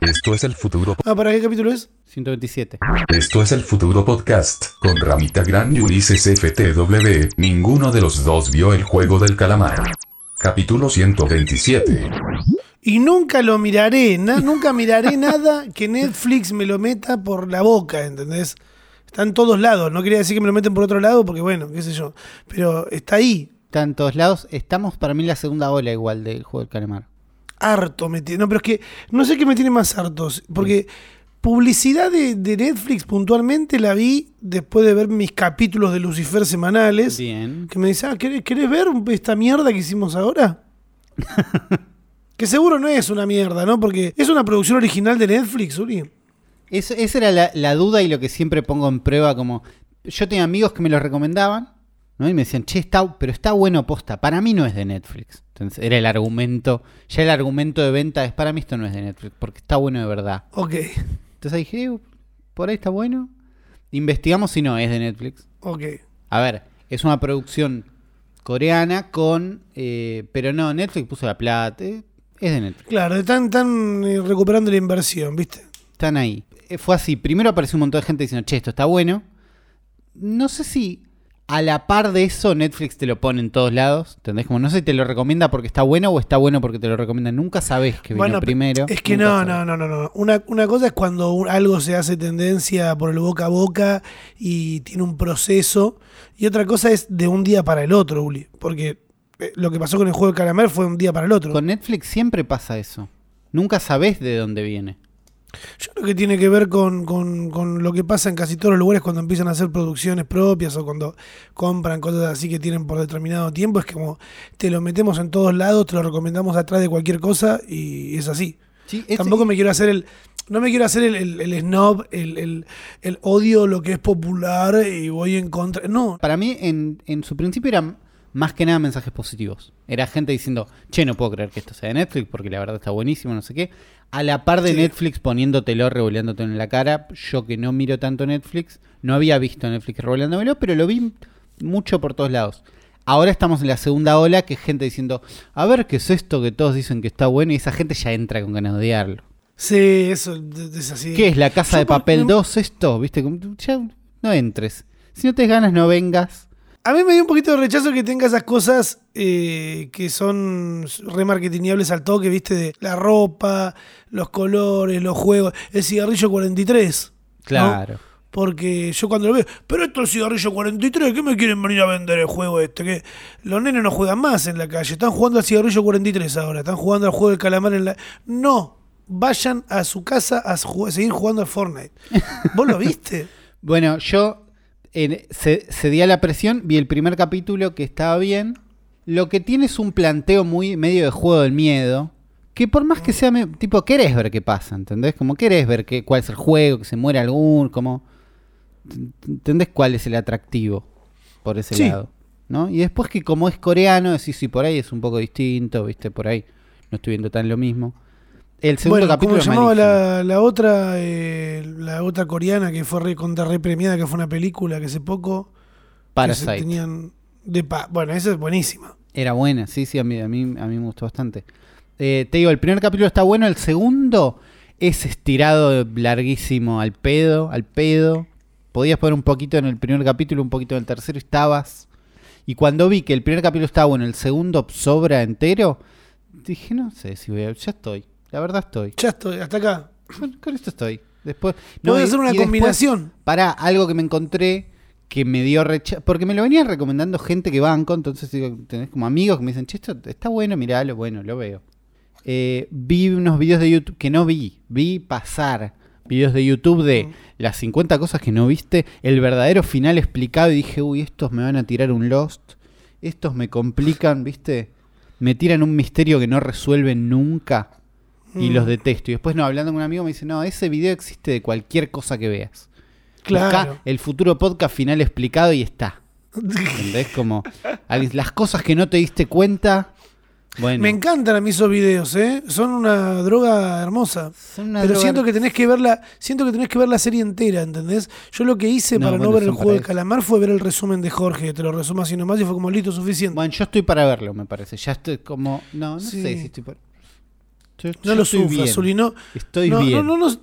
Esto es el futuro. Ah, ¿para qué capítulo es? 127. Esto es el futuro podcast. Con Ramita Gran y Ulises FTW. Ninguno de los dos vio el juego del calamar. Capítulo 127. Y nunca lo miraré, na- nunca miraré nada que Netflix me lo meta por la boca, ¿entendés? Está en todos lados, no quería decir que me lo meten por otro lado, porque bueno, qué sé yo. Pero está ahí, Está en todos lados. Estamos para mí en la segunda ola igual del juego del calamar. Harto me tiene. No, pero es que no sé qué me tiene más hartos, porque publicidad de, de Netflix puntualmente la vi después de ver mis capítulos de Lucifer semanales. Bien. Que me dice, ah, ¿querés, querés ver esta mierda que hicimos ahora? que seguro no es una mierda, ¿no? Porque es una producción original de Netflix, Uri. Eso- esa era la, la duda y lo que siempre pongo en prueba como... Yo tenía amigos que me lo recomendaban, ¿no? Y me decían, che, está, pero está bueno posta. Para mí no es de Netflix. Entonces era el argumento, ya el argumento de venta es, para mí esto no es de Netflix, porque está bueno de verdad. Ok, Entonces dije, "Eh, por ahí está bueno. Investigamos si no es de Netflix. ok. A ver, es una producción coreana con... eh, pero no, Netflix puso la plata. eh, es de Netflix. Claro, están, están recuperando la inversión, ¿viste? Están ahí. Fue así. Primero apareció un montón de gente diciendo, che, esto está bueno. No sé si a la par de eso Netflix te lo pone en todos lados. ¿Entendés? Como no sé si te lo recomienda porque está bueno o está bueno porque te lo recomienda. Nunca sabes que vino Bueno, primero. Es que no, no, no, no, no. Una, una cosa es cuando algo se hace tendencia por el boca a boca y tiene un proceso. Y otra cosa es de un día para el otro, Uli. Porque eh, lo que pasó con el juego de calamar fue un día para el otro. Con Netflix siempre pasa eso. Nunca sabes de dónde viene. Yo creo que tiene que ver con, con- con lo que pasa en casi todos los lugares cuando empiezan a hacer producciones propias o cuando compran cosas así que tienen por determinado tiempo. Es como te lo metemos en todos lados, te lo recomendamos atrás de cualquier cosa y es así. Sí, Tampoco me quiero hacer el. No me quiero hacer el, el- el snob, el, el- el odio lo que es popular y voy en contra. No, Para mí, en, en su principio eran más que nada mensajes positivos. Era gente diciendo, che, no puedo creer que esto sea de Netflix porque la verdad está buenísimo, no sé qué. A la par de Sí. Netflix poniéndotelo, revoleándotelo en la cara, yo que no miro tanto Netflix, no había visto Netflix revoleándomelo, pero lo vi mucho por todos lados. Ahora estamos en la segunda ola, que es gente diciendo, a ver qué es esto que todos dicen que está bueno, y esa gente ya entra con ganas de odiarlo. sí, eso es así. ¿Qué es la casa Yo de papel no- 2 esto? ¿Viste? Ya no entres. Si no te ganas, no vengas. A mí me dio un poquito de rechazo que tenga esas cosas eh, que son remarketingables al toque, ¿viste? De la ropa, los colores, los juegos. El cigarrillo 43. ¿no? Claro. Porque yo cuando lo veo, pero esto es cigarrillo 43, ¿qué me quieren venir a vender el juego este? Que los nenes no juegan más en la calle, están jugando al cigarrillo 43 ahora, están jugando al juego del calamar en la... No, vayan a su casa a seguir jugando al Fortnite. ¿Vos lo viste? Bueno, yo en- ce- cedí a la presión, vi el primer capítulo que estaba bien. Lo que tiene es un planteo muy medio de juego del miedo. Que por más que sea, tipo, querés ver qué pasa, ¿entendés? Como querés ver qué, cuál es el juego, que se muere algún, como... ¿Entendés cuál es el atractivo por ese Sí. lado? ¿No? Y después que como es coreano, decís, sí, por ahí es un poco distinto, ¿viste? Por ahí no estoy viendo tan lo mismo. El segundo bueno, capítulo ¿cómo llamaba la, la otra eh, la otra coreana que fue re, contra re premiada, que fue una película que hace poco... que se Parasite. tenían de pa- bueno, esa es buenísima. Era buena, sí, sí, a mí, a mí, a mí me gustó bastante. Eh, te digo, el primer capítulo está bueno, el segundo es estirado larguísimo al pedo, al pedo. Podías poner un poquito en el primer capítulo, un poquito en el tercero, estabas. Y cuando vi que el primer capítulo estaba bueno, el segundo sobra entero, dije, no sé si voy a... Ya estoy, la verdad estoy. Ya estoy, hasta acá. Con, con esto estoy. Después... A hacer una combinación. para algo que me encontré que me dio rechazo. Porque me lo venían recomendando gente que banco. Entonces, digo, tenés como amigos que me dicen, che, esto está bueno, miralo. Bueno, lo veo. Eh, vi unos videos de YouTube que no vi. Vi pasar videos de YouTube de las 50 cosas que no viste. El verdadero final explicado. Y dije, uy, estos me van a tirar un Lost. Estos me complican, ¿viste? Me tiran un misterio que no resuelven nunca. Y Mm. los detesto. Y después, no, hablando con un amigo, me dice, no, ese video existe de cualquier cosa que veas. Claro. Buscá el futuro podcast final explicado y está. ¿Entendés? Como las cosas que no te diste cuenta. Bueno, Me encantan a mí esos videos, ¿eh? Son una droga hermosa. son una Pero droga- siento que tenés que verla, siento que tenés que ver la serie entera, ¿entendés? Yo lo que hice No, para no ver el juego del calamar fue ver el resumen de Jorge, te lo resumo así nomás y fue como listo suficiente. Bueno, yo estoy para verlo, me parece. Ya estoy como. No, no Sí. sé si estoy para. Yo- No yo lo estoy sufras, bien. Zuli, no, Estoy no, bien. No, no nos,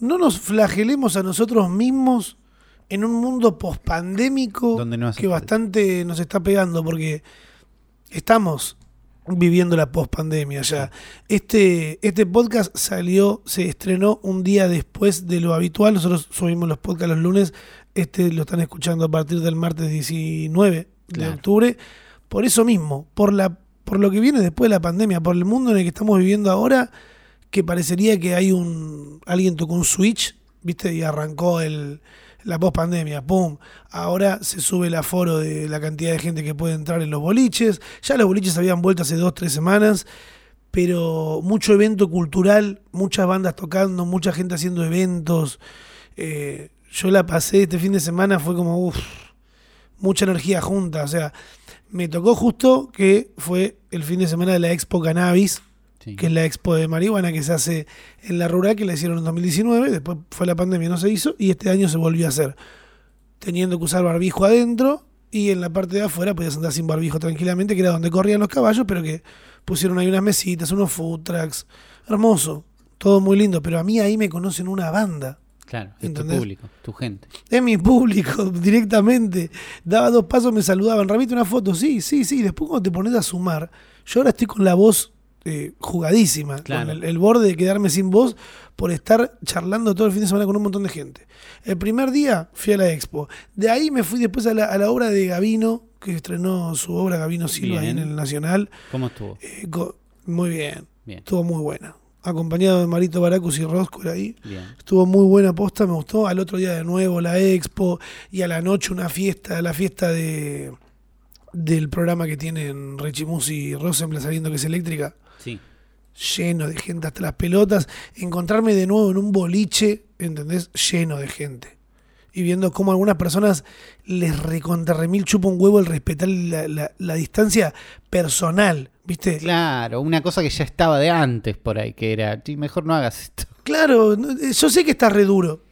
no nos flagelemos a nosotros mismos en un mundo pospandémico no que bastante nos está pegando porque estamos viviendo la pospandemia ya. Este, este podcast salió, se estrenó un día después de lo habitual. Nosotros subimos los podcasts los lunes. Este lo están escuchando a partir del martes 19 de Claro. octubre. Por eso mismo, por la por lo que viene después de la pandemia, por el mundo en el que estamos viviendo ahora, que parecería que hay un alguien tocó un switch, ¿viste? Y arrancó el la pospandemia, pum. Ahora se sube el aforo de la cantidad de gente que puede entrar en los boliches. Ya los boliches habían vuelto hace dos, tres semanas, pero mucho evento cultural, muchas bandas tocando, mucha gente haciendo eventos. Eh, yo la pasé este fin de semana, fue como, uff, mucha energía junta. O sea, me tocó justo que fue el fin de semana de la Expo Cannabis, Sí. que es la expo de marihuana que se hace en la rural, que la hicieron en 2019, después fue la pandemia, no se hizo, y este año se volvió a hacer, teniendo que usar barbijo adentro, y en la parte de afuera podías andar sin barbijo tranquilamente, que era donde corrían los caballos, pero que pusieron ahí unas mesitas, unos food trucks, hermoso, todo muy lindo, pero a mí ahí me conocen una banda. Claro, es tu ¿Entendés? público, tu gente. Es mi público directamente. Daba dos pasos, me saludaban. Ramite una foto. Sí, sí, sí. Después cuando te pones a sumar, yo ahora estoy con la voz eh, jugadísima. Claro. Con el, el borde de quedarme sin voz por estar charlando todo el fin de semana con un montón de gente. El primer día fui a la expo. De ahí me fui después a la, a la obra de Gavino, que estrenó su obra Gavino Silva ahí en el Nacional. ¿Cómo estuvo? Eh, muy bien. Bien, Estuvo muy buena. Acompañado de Marito Baracus y Rosco ahí. bien. Estuvo muy buena posta, me gustó. Al otro día de nuevo la expo y a la noche una fiesta, la fiesta de del programa que tienen Richie Musi y Rosenblatt sabiendo que es eléctrica, Sí. lleno de gente hasta las pelotas. Encontrarme de nuevo en un boliche, ¿entendés? Lleno de gente. Y viendo cómo a algunas personas les recontra remil chupa un huevo el respetar la, la- la distancia personal, ¿viste? Claro, una cosa que ya estaba de antes por ahí, que era, "Sí, mejor no hagas esto. Claro, no- yo sé que está re duro.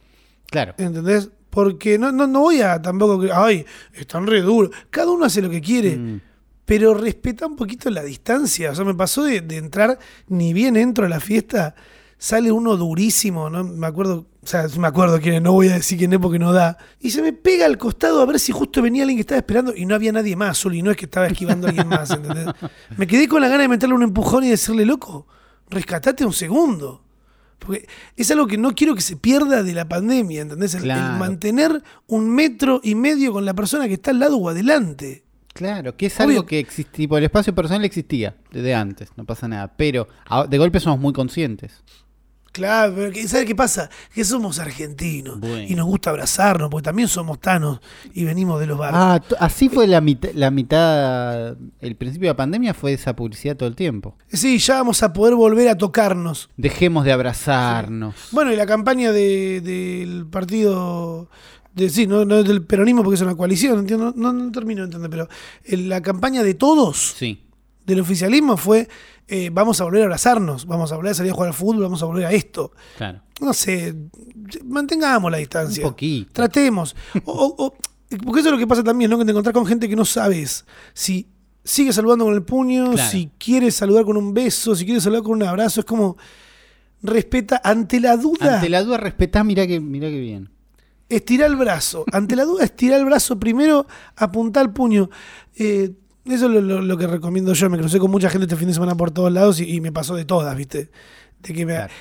Claro, ¿Entendés? Porque no, no, no voy a tampoco que, ay, están re duros. Cada uno hace lo que quiere, Mm, pero respeta un poquito la distancia. O sea, me pasó de, de entrar, ni bien entro a la fiesta, sale uno durísimo, ¿no? Me acuerdo, o sea, me acuerdo quién es, no voy a decir quién es porque no da. Y se me pega al costado a ver si justo venía alguien que estaba esperando y no había nadie más, solo y no es que estaba esquivando a alguien más, ¿entendés? Me quedé con la gana de meterle un empujón y decirle, loco, rescatate un segundo. Porque es algo que no quiero que se pierda de la pandemia, ¿entendés? El, el Claro. mantener un metro y medio con la persona que está al lado o adelante. claro, que es Obvio. algo que existía, tipo, el espacio personal existía desde antes, no pasa nada, pero de golpe somos muy conscientes. Claro, pero ¿sabes qué pasa? Que somos argentinos Bueno. y nos gusta abrazarnos, porque también somos tanos y venimos de los barrios. Ah, así fue la mitad, la mitad, el principio de la pandemia fue esa publicidad todo el tiempo. Sí, ya vamos a poder volver a tocarnos. Dejemos de abrazarnos. Bueno, y la campaña de- del partido, de, sí, no, no es del peronismo porque es una coalición, entiendo, no, no termino de entender, pero el- la campaña de todos Sí, del oficialismo fue eh, vamos a volver a abrazarnos, vamos a volver a salir a jugar al fútbol, vamos a volver a esto. claro. No sé, mantengamos la distancia. Un poquito. Tratemos. O- porque eso es lo que pasa también, ¿no? Que te encontrás con gente que no sabes si sigue saludando con el puño, Claro. si quiere saludar con un beso, si quiere saludar con un abrazo. Es como respeta ante la duda. Ante la duda respetá, mirá que, mirá que bien. Estira el brazo. Ante la duda, estira el brazo primero, apunta el puño. Eh, eso es lo, lo- lo que recomiendo yo. Me crucé con mucha gente este fin de semana por todos lados y, y me pasó de todas, ¿viste? De que me, Claro.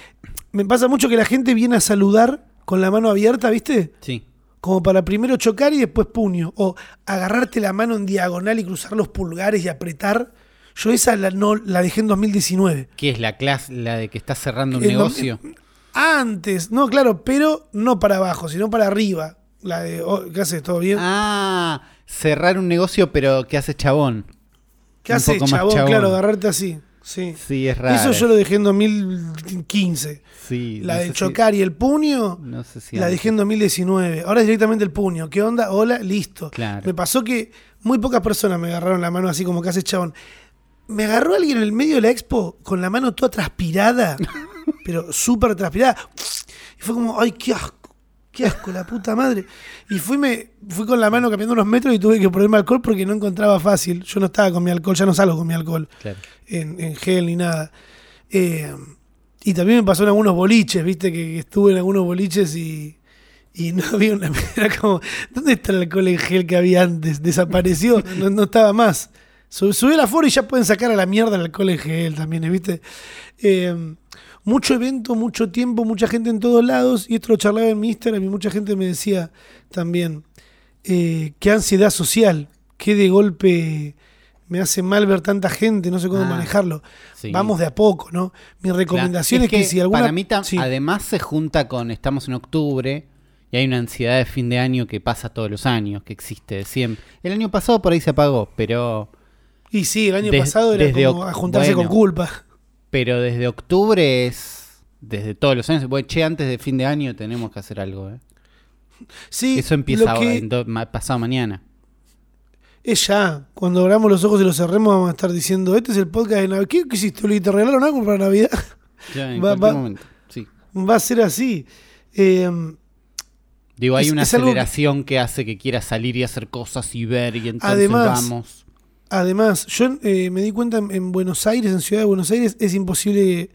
me pasa mucho que la gente viene a saludar con la mano abierta, ¿viste? Sí, Como para primero chocar y después puño. O agarrarte la mano en diagonal y cruzar los pulgares y apretar. Yo esa la, no, la dejé en 2019. que es la clase, la de que estás cerrando un En negocio. Antes, no, claro, pero no para abajo, sino para arriba. La de, oh, ¿qué haces? ¿Todo bien? Ah, cerrar un negocio, pero que hace chabón. ¿Qué un más chabón? chabón. Claro, agarrarte así. Sí. Sí, es raro. Eso yo lo dejé en 2015. Sí, La no de si- chocar y el puño, no sé si la dejé en 2019. Ahora es directamente el puño. ¿Qué onda? Hola, listo. Claro. Me pasó que muy pocas personas me agarraron la mano así como que hace chabón. Me agarró alguien en el medio de la expo con la mano toda transpirada, pero súper transpirada. Y fue como, ay, qué asco, qué asco, la puta madre. Y fui, me, fui con la mano cambiando unos metros y tuve que ponerme alcohol porque no encontraba fácil. Yo no estaba con mi alcohol, ya no salgo con mi alcohol Claro. en, en gel ni nada. Eh, Y también me pasó en algunos boliches, viste, que, que estuve en algunos boliches y, y no había una. Era como, ¿dónde está el alcohol en gel que había antes? Desapareció, no, no estaba más. Sub- Subí la foro y ya pueden sacar a la mierda el alcohol en gel también, ¿viste? Eh, mucho evento, mucho tiempo, mucha gente en todos lados. Y esto lo charlaba en mi Instagram y mucha gente me decía también, eh, qué ansiedad social, qué de golpe me hace mal ver tanta gente, no sé cómo Ah, manejarlo. sí. Vamos de a poco, ¿no? Mi recomendación Claro, es, que, si alguna... Para mí, Sí. además, se junta con. Estamos en octubre y hay una ansiedad de fin de año que pasa todos los años, que existe de siempre. El año pasado por ahí se apagó, pero. Y sí, el año Des- pasado era como a juntarse bueno. con culpa. Pero desde octubre es. Desde todos los años. Bueno, che, antes de fin de año tenemos que hacer algo, ¿eh? Sí, Eso empieza que en do- pasado mañana. es ya. Cuando abramos los ojos y los cerremos vamos a estar diciendo, este es el podcast de Navidad. ¿Qué, hiciste, Uli? ¿Te regalaron algo para Navidad? Ya, en Va- cualquier va- momento. Sí. Va a ser así. Eh, Digo, hay Es- una es algo que- aceleración que... hace que quieras salir y hacer cosas y ver y entonces Además, vamos. Además, yo eh, me di cuenta en, en Buenos Aires, en Ciudad de Buenos Aires, es imposible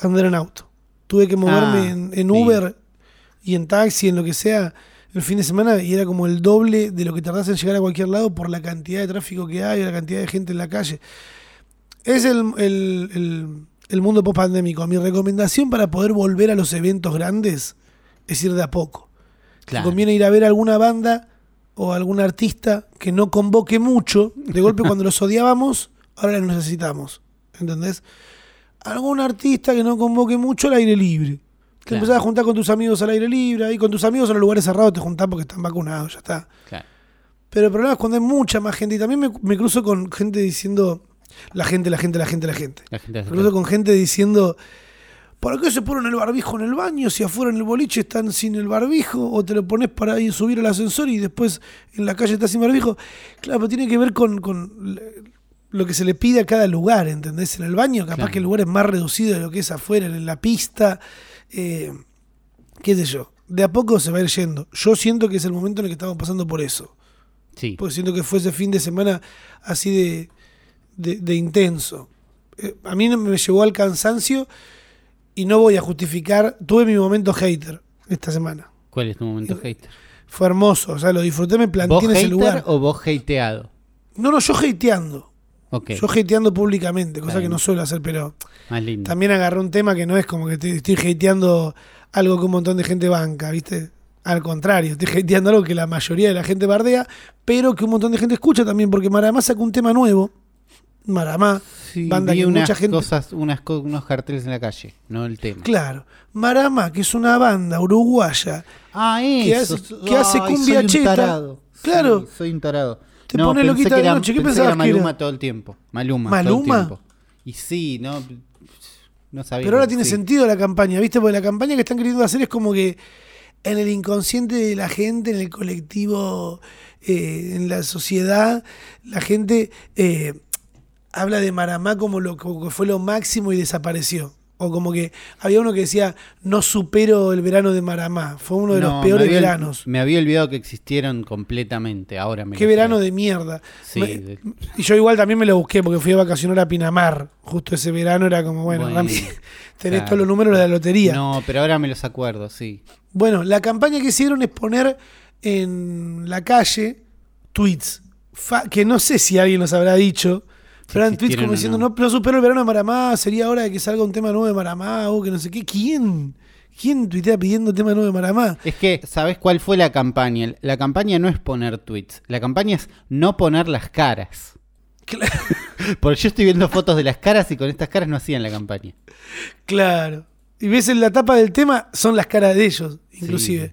andar en auto. Tuve que moverme Ah, en, en sí. Uber y en taxi, en lo que sea, el fin de semana y era como el doble de lo que tardás en llegar a cualquier lado por la cantidad de tráfico que hay, la cantidad de gente en la calle. Es el, el, el- el mundo post-pandémico. Mi recomendación para poder volver a los eventos grandes es ir de a poco. Te conviene ir a ver alguna banda o algún artista que no convoque mucho. De golpe cuando los odiábamos, ahora los necesitamos. ¿Entendés? Algún artista que no convoque mucho al aire libre. Te Claro. empezás a juntar con tus amigos al aire libre, ahí con tus amigos en los lugares cerrados te juntás porque están vacunados, ya está. Claro. Pero el problema es cuando hay mucha más gente. Y también me, me cruzo con gente diciendo, la gente, la gente, la gente, la gente. La gente Me cruzo con gente diciendo, ¿para qué se ponen el barbijo en el baño si afuera en el boliche están sin el barbijo? O te lo pones para ir subir al ascensor y después en la calle estás sin barbijo. Claro, pero tiene que ver con, con lo que se le pide a cada lugar, ¿entendés? En el baño capaz Claro. que el lugar es más reducido de lo que es afuera, en la pista, eh, qué sé yo. De a poco se va a ir yendo. Yo siento que es el momento en el que estamos pasando por eso. Sí. Porque siento que fue ese fin de semana así de, de, de intenso. Eh, a mí me llevó al cansancio y no voy a justificar. Tuve mi momento hater esta semana. ¿Cuál es tu momento hater? Fue hermoso, o sea, lo disfruté, me planteé ¿Vos en ese hater lugar. o vos hateado? No, no, yo hateando. Ok, Yo hateando públicamente, cosa que no suelo hacer, pero más lindo. también agarré un tema que no es como que te estoy hateando algo que un montón de gente banca, ¿viste? Al contrario, estoy hateando algo que la mayoría de la gente bardea, pero que un montón de gente escucha también, porque Maramá sacó un tema nuevo. Maramá, Sí, banda vi que unas mucha gente. cosas, unas, co- unos carteles en la calle, no el tema. Claro, Maramá, que es una banda uruguaya, Ah, que eso. hace- que hace Ay, cumbia soy un cheta. tarado. Claro. Sí, soy un tarado. Te no, pone loquita que de era, noche. ¿Qué pensé pensabas que que era? Maluma todo el tiempo. Maluma, todo el ¿Maluma? tiempo. Y sí, no, no sabía. pero ahora que tiene sí. sentido la campaña, ¿viste? Porque la campaña que están queriendo hacer es como que en el inconsciente de la gente, en el colectivo, eh, en la sociedad, la gente eh, habla de Maramá como lo como que fue lo máximo y desapareció. O como que había uno que decía, no supero el verano de Maramá. Fue uno de No, los me peores había- veranos. Me había olvidado que existieron completamente. Ahora me Qué verano de mierda. Sí, Me- de- y yo igual también me lo busqué porque fui a vacacionar a Pinamar. Justo ese verano era como, bueno, Bueno, Rami, tenés claro. todos los números de la lotería. No, pero ahora me los acuerdo, sí. Bueno, la campaña que hicieron es poner en la calle tweets. que no sé si alguien nos habrá dicho. Pero tweets existieron como diciendo, no. no, no supero el verano de Maramá, sería hora de que salga un tema nuevo de Maramá, o que no sé qué. ¿Quién? ¿Quién tuitea pidiendo tema nuevo de Maramá? Es que, ¿sabes cuál fue la campaña? La campaña no es poner tweets. La campaña es no poner las caras. Claro. Porque yo estoy viendo fotos de las caras y con estas caras no hacían la campaña. Claro. Y ves en la tapa del tema, son las caras de ellos, inclusive.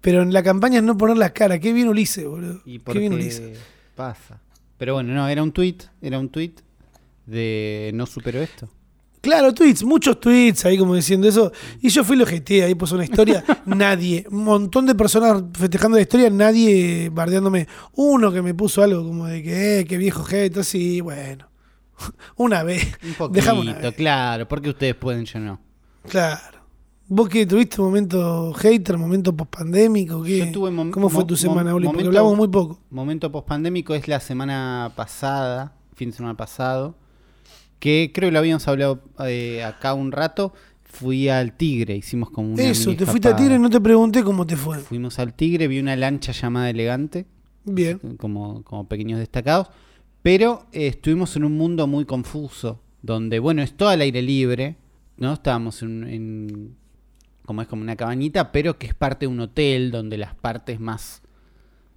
Pero en la campaña es no poner las caras. Qué bien Ulises, boludo. Y Qué bien Ulises. pasa. Pero bueno, no, era un tweet, era un tweet de no supero esto. Claro, tweets, muchos tweets ahí como diciendo eso. Y yo fui lo GT, ahí puso una historia. nadie, un montón de personas festejando la historia, nadie bardeándome. Uno que me puso algo como de que, eh, qué viejo jeto, así, bueno. Una vez. Un poquito, Dejamos una vez. claro, porque ustedes pueden, yo no. Claro. ¿Vos que tuviste momento hater, momento pospandémico? ¿qué? Yo tuve mom- ¿Cómo fue tu semana, Uli? Porque hablamos muy poco. Momento pospandémico es la semana pasada, fin de semana pasado, que creo que lo habíamos hablado eh, acá un rato. fui al Tigre, hicimos como una Eso, te fuiste a escapada. Tigre y no te pregunté cómo te fue. Fuimos al Tigre, vi una lancha llamada Elegante, Bien. como, como pequeños destacados, pero eh, estuvimos en un mundo muy confuso, donde, bueno, es todo al aire libre, ¿no? Estábamos en, en- como es como una cabañita, pero que es parte de un hotel, donde las partes más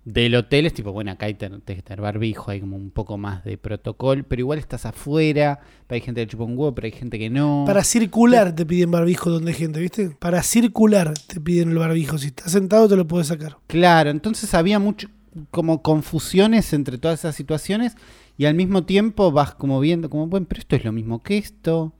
del hotel es tipo, bueno, acá hay que tener barbijo, hay como un poco más de protocolo, pero igual estás afuera, hay gente que chupa un huevo, pero hay gente que no. Para circular te piden barbijo donde hay gente, ¿viste? Para circular te piden el barbijo. Si estás sentado te lo puedes sacar. Claro, entonces había mucho como confusiones entre todas esas situaciones y al mismo tiempo vas como viendo como, bueno, pero esto es lo mismo que esto.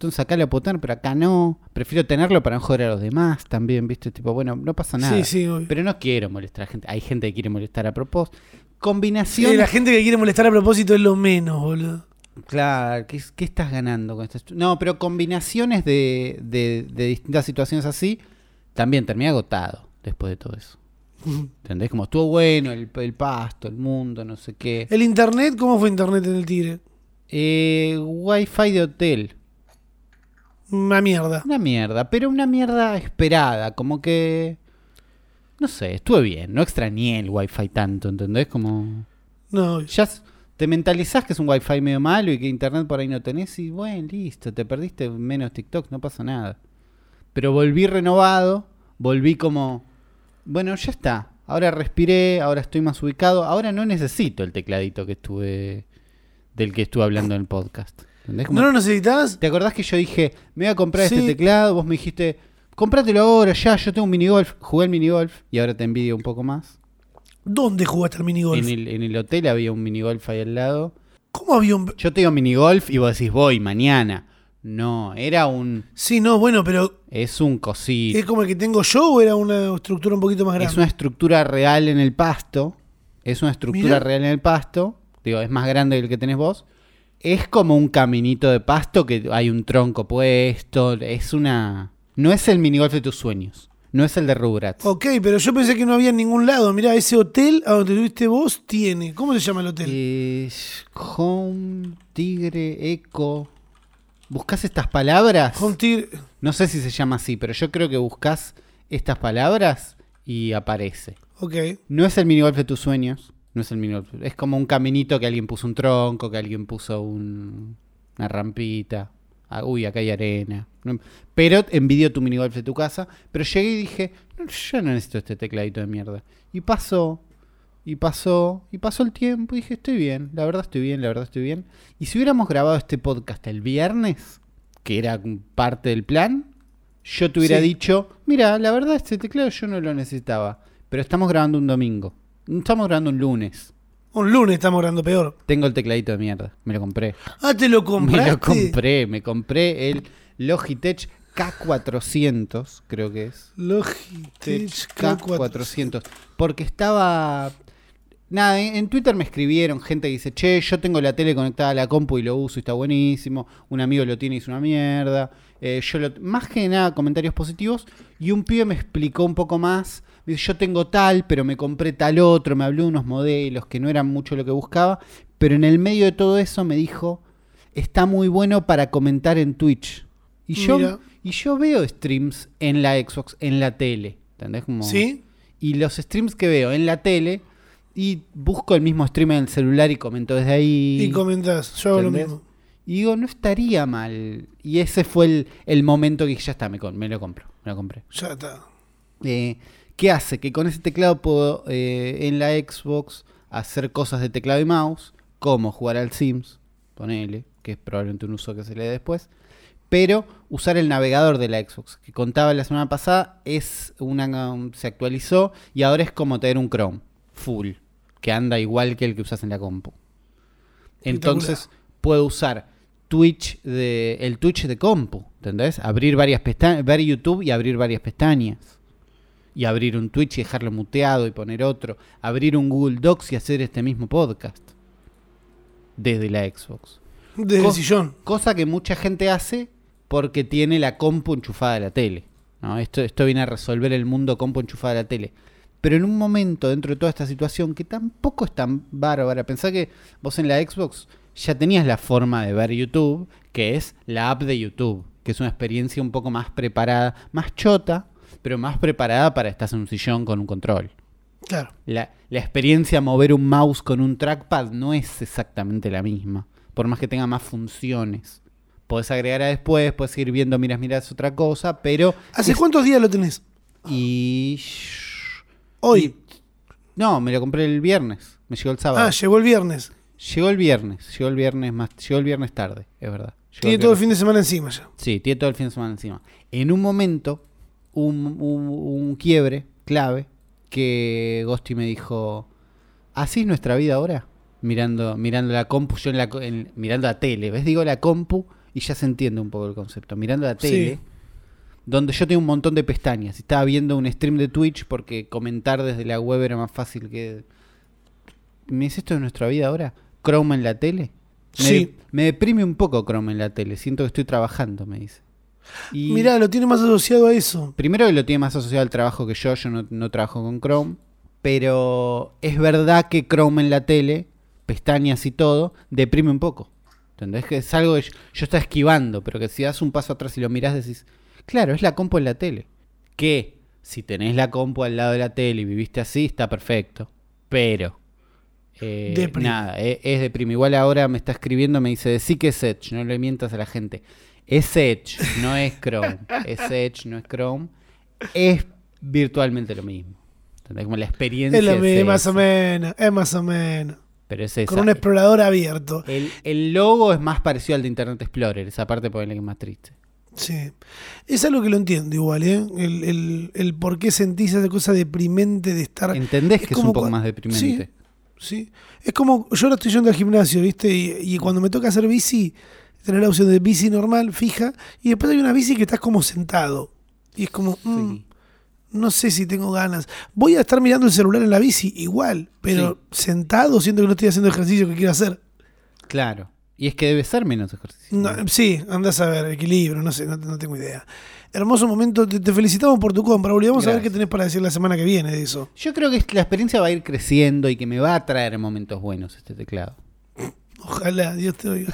Entonces acá lo puedo tener, pero acá no. Prefiero tenerlo para no joder a los demás también, ¿viste? Tipo, bueno, no pasa nada. Sí, sí, obvio. Pero no quiero molestar a gente. Hay gente que quiere molestar a propósito. Sí, Combinación. la gente que quiere molestar a propósito es lo menos, boludo. Claro, ¿qué, es- qué estás ganando con esto? No, pero combinaciones de, de- de distintas situaciones así, también terminé agotado después de todo eso. ¿Entendés? Como estuvo bueno el, el pasto, el mundo, no sé qué. ¿El internet? ¿Cómo fue internet en el Tigre? Eh, Wi-Fi de hotel. Una mierda. Una mierda, pero una mierda esperada. Como que. No sé, estuve bien. No extrañé el Wi-Fi tanto, ¿entendés? Como. No, Ya te mentalizás que es un Wi-Fi medio malo y que internet por ahí no tenés. Y bueno, listo, te perdiste menos TikTok, no pasa nada. Pero volví renovado. Volví como. Bueno, ya está. Ahora respiré, ahora estoy más ubicado. Ahora no necesito el tecladito que estuve. del que estuve hablando en el podcast. ¿No lo necesitas? ¿Te acordás que yo dije, me voy a comprar Sí. este teclado? Vos me dijiste, cómpratelo ahora, ya, yo tengo un minigolf. Jugué el minigolf y ahora te envidio un poco más. ¿Dónde jugaste al minigolf? En el, en el hotel había un minigolf ahí al lado. ¿Cómo había un.? Yo te digo minigolf y vos decís, voy mañana. No, era un. Sí, no, bueno, pero Es un cosito. ¿es como el que tengo yo o era una estructura un poquito más grande? Es una estructura real en el pasto. Es una estructura Mirá. real en el pasto. Digo, es más grande que el que tenés vos. Es como un caminito de pasto que hay un tronco puesto. Es una. No es el minigolf de tus sueños. No es el de Rugrats. Ok, pero yo pensé que no había en ningún lado. Mirá, ese hotel a donde estuviste vos tiene. ¿Cómo se llama el hotel? Eh, home, tigre, eco. ¿Buscas estas palabras? Home Tigre. No sé si se llama así, pero yo creo que buscas estas palabras y aparece. Ok. No es el minigolf de tus sueños. No es el minigolf. Es como un caminito que alguien puso un tronco, que alguien puso un- una rampita. Ah, uy, acá hay arena. Pero envidio tu minigolf de tu casa. Pero llegué y dije, "No, yo no necesito este tecladito de mierda. Y pasó, y pasó, y pasó el tiempo. Y dije, estoy bien, la verdad estoy bien, la verdad estoy bien. Y si hubiéramos grabado este podcast el viernes, que era parte del plan, yo te hubiera Sí. dicho, mira, la verdad este teclado yo no lo necesitaba. Pero estamos grabando un domingo. Estamos grabando un lunes. Un lunes estamos grabando peor. Tengo el tecladito de mierda. Me lo compré. Ah, te lo compraste. Me lo compré. Me compré el Logitech K400, creo que es. Logitech K400. K400. Porque estaba... Nada, en, en Twitter me escribieron gente que dice, che, yo tengo la tele conectada a la compu y lo uso y está buenísimo. Un amigo lo tiene y es una mierda. Eh, yo lo- más que nada comentarios positivos. Y un pibe me explicó un poco más. Me dice, yo tengo tal, pero me compré tal otro. Me habló de unos modelos que no eran mucho lo que buscaba. Pero en el medio de todo eso me dijo, está muy bueno para comentar en Twitch. Y yo, Mira. y yo veo streams en la Xbox, en la tele. ¿Entendés? Como, ¿Sí? y los streams que veo en la tele y busco el mismo stream en el celular y comento desde ahí. Y comentás. Yo hago lo mismo. Y digo, no estaría mal. Y ese fue el, el momento que ya está, me, lo compro. Me lo compré. Ya está. Eh, ¿Qué hace? Que con ese teclado puedo eh, en la Xbox hacer cosas de teclado y mouse, como jugar al Sims, ponele, que es probablemente un uso que se le dé después, pero usar el navegador de la Xbox, que contaba la semana pasada, es una se actualizó y ahora es como tener un Chrome full, que anda igual que el que usas en la compu. Entonces puedo usar Twitch de el Twitch de compu, ¿entendés? Abrir varias pestañas, ver YouTube y abrir varias pestañas. Y abrir un Twitch y dejarlo muteado y poner otro. Abrir un Google Docs y hacer este mismo podcast. Desde la Xbox. Desde Co- el sillón. Cosa que mucha gente hace porque tiene la compu enchufada a la tele. ¿no? Esto, esto viene a resolver el mundo compu enchufada a la tele. Pero en un momento dentro de toda esta situación que tampoco es tan bárbara, pensá que vos en la Xbox ya tenías la forma de ver YouTube, que es la app de YouTube. que es una experiencia un poco más preparada, más chota, pero más preparada para estar en un sillón con un control. Claro. La, la experiencia mover un mouse con un trackpad no es exactamente la misma, por más que tenga más funciones. Podés agregar a después, puedes ir viendo, miras, miras otra cosa, pero... ¿Hace es- cuántos días lo tenés? Y... Hoy. No, me lo compré el viernes, me llegó el sábado. Ah, llegó el viernes. Llegó el viernes, llegó el viernes más, llegó el viernes tarde, es verdad. Llegó Tiene el todo el fin de semana encima ya. Sí, tiene todo el fin de semana encima. En un momento, un, un- un quiebre clave que Gosti me dijo, ¿así es nuestra vida ahora? Mirando, mirando la compu, yo en la, en- mirando la tele, ¿ves? Digo la compu y ya se entiende un poco el concepto. Mirando la tele, Sí. Donde yo tengo un montón de pestañas. Estaba viendo un stream de Twitch porque comentar desde la web era más fácil que... ¿Me dice esto de nuestra vida ahora? ¿Chrome en la tele? Me, Sí. me deprime un poco Chrome en la tele. Siento que estoy trabajando, me dice. Y Mirá, lo tiene más asociado a eso. primero que lo tiene más asociado al trabajo que yo. Yo no, no trabajo con Chrome. Pero es verdad que Chrome en la tele, pestañas y todo, deprime un poco. ¿Entendés? Que es algo que yo, yo estaba esquivando, pero que si das un paso atrás y lo mirás decís, claro, es la compu en la tele. Que si tenés la compu al lado de la tele y viviste así, está perfecto. Pero, eh, nada, e- es, deprime. Igual ahora me está escribiendo, me dice, sí que es Edge, no le mientas a la gente. Es Edge, no es Chrome. es Edge, no es Chrome. Es virtualmente lo mismo. ¿Entendés? Como la experiencia Es lo es mismo, más esa. o menos. Es más o menos. Pero es esa. Con un explorador abierto. el, el logo es más parecido al de Internet Explorer. Esa parte por que es más triste. Sí. Es algo que lo entiendo igual, ¿eh? El, el, el por qué sentís esa cosa deprimente de estar. ¿Entendés que es un poco más deprimente? Sí, sí. Es como. Yo ahora estoy yendo al gimnasio, ¿viste? Y, y cuando me toca hacer bici, tener la opción de bici normal, fija. Y después hay una bici que estás como sentado. Y es como. mm, Sí. no sé si tengo ganas. Voy a estar mirando el celular en la bici, igual. Pero sentado, siento que no estoy haciendo el ejercicio que quiero hacer. Claro. Y es que debe ser menos ejercicio. No, sí, andás a ver, equilibrio, no sé, no, no tengo idea. Hermoso momento, te, te felicitamos por tu compra, Uli. Vamos a ver qué tenés para decir la semana que viene de eso. Yo creo que la experiencia va a ir creciendo y que me va a traer momentos buenos este teclado. Ojalá, Dios te oiga.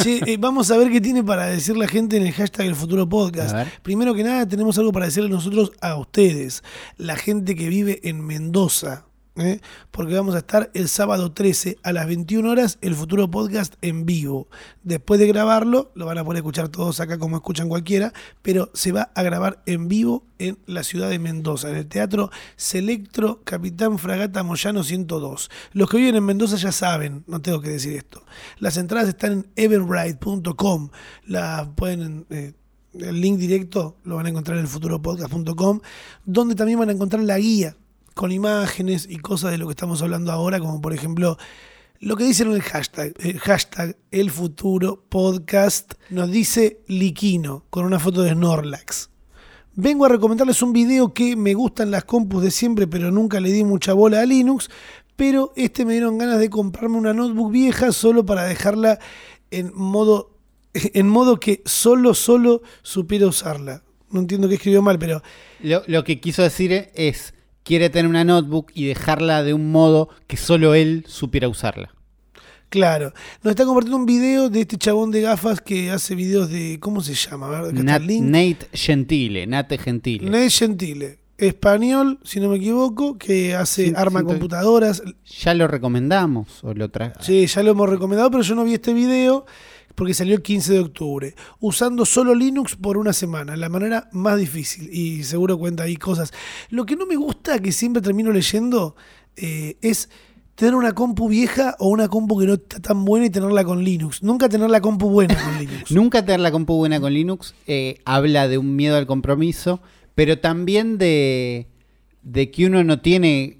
che, eh, vamos a ver qué tiene para decir la gente en el hashtag El Futuro Podcast. Primero que nada, tenemos algo para decirle nosotros a ustedes, la gente que vive en Mendoza. ¿Eh? Porque vamos a estar el sábado 13 a las 21 horas, el futuro podcast en vivo. Después de grabarlo, lo van a poder escuchar todos acá como escuchan cualquiera, pero se va a grabar en vivo en la ciudad de Mendoza, en el Teatro Selectro Capitán Fragata Moyano 102. Los que viven en Mendoza ya saben, no tengo que decir esto. Las entradas están en eventbrite.com. Las pueden... eh, el link directo lo van a encontrar en elfuturopodcast.com, donde también van a encontrar la guía con imágenes y cosas de lo que estamos hablando ahora, como por ejemplo lo que dicen en el hashtag, el hashtag El Futuro Podcast, nos dice Liquino, con una foto de Snorlax. Vengo a recomendarles un video que me gustan las compus de siempre, pero nunca le di mucha bola a Linux. Pero este me dieron ganas de comprarme una notebook vieja solo para dejarla en modo, en modo que solo, solo supiera usarla. No entiendo qué escribió mal, pero Lo, lo que quiso decir es, quiere tener una notebook y dejarla de un modo que solo él supiera usarla. claro. Nos está compartiendo un video de este chabón de gafas que hace videos de. ¿Cómo se llama? A ver, acá está Nat- el link. Nate Gentile, Nate Gentile. Nate Gentile. Español, si no me equivoco, que hace Sí, arma computadoras. ¿Ya lo recomendamos o lo tra Sí, ya lo hemos recomendado, pero yo no vi este video porque salió el 15 de octubre. Usando solo Linux por una semana, la manera más difícil. Y seguro cuenta ahí cosas. Lo que no me gusta, que siempre termino leyendo, eh, es tener una compu vieja o una compu que no está tan buena y tenerla con Linux. Nunca tener la compu buena con Linux. Nunca tener la compu buena con Linux eh, habla de un miedo al compromiso, pero también de, de que uno no tiene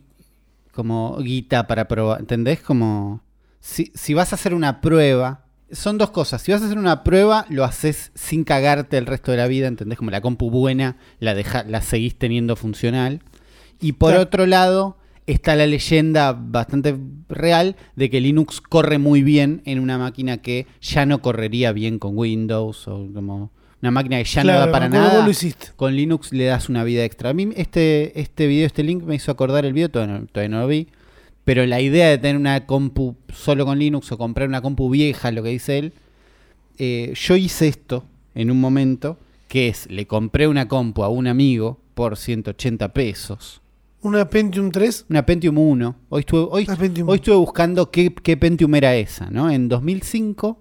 como guita para probar, ¿entendés? Como si, si vas a hacer una prueba, son dos cosas, si vas a hacer una prueba lo haces sin cagarte el resto de la vida, ¿entendés? Como la compu buena la, deja, la seguís teniendo funcional. Y por Claro. otro lado, está la leyenda bastante real de que Linux corre muy bien en una máquina que ya no correría bien con Windows o como una máquina que ya no da para nada. lo hiciste. Con Linux le das una vida extra. A mí este, este video, este link me hizo acordar el video, todavía no, todavía no lo vi. Pero la idea de tener una compu solo con Linux o comprar una compu vieja, lo que dice él, eh, yo hice esto en un momento, que es, le compré una compu a un amigo por 180 pesos. Una Pentium 3. Una Pentium 1. Hoy estuve, hoy, estuve buscando qué, qué Pentium era esa, ¿no? En 2005,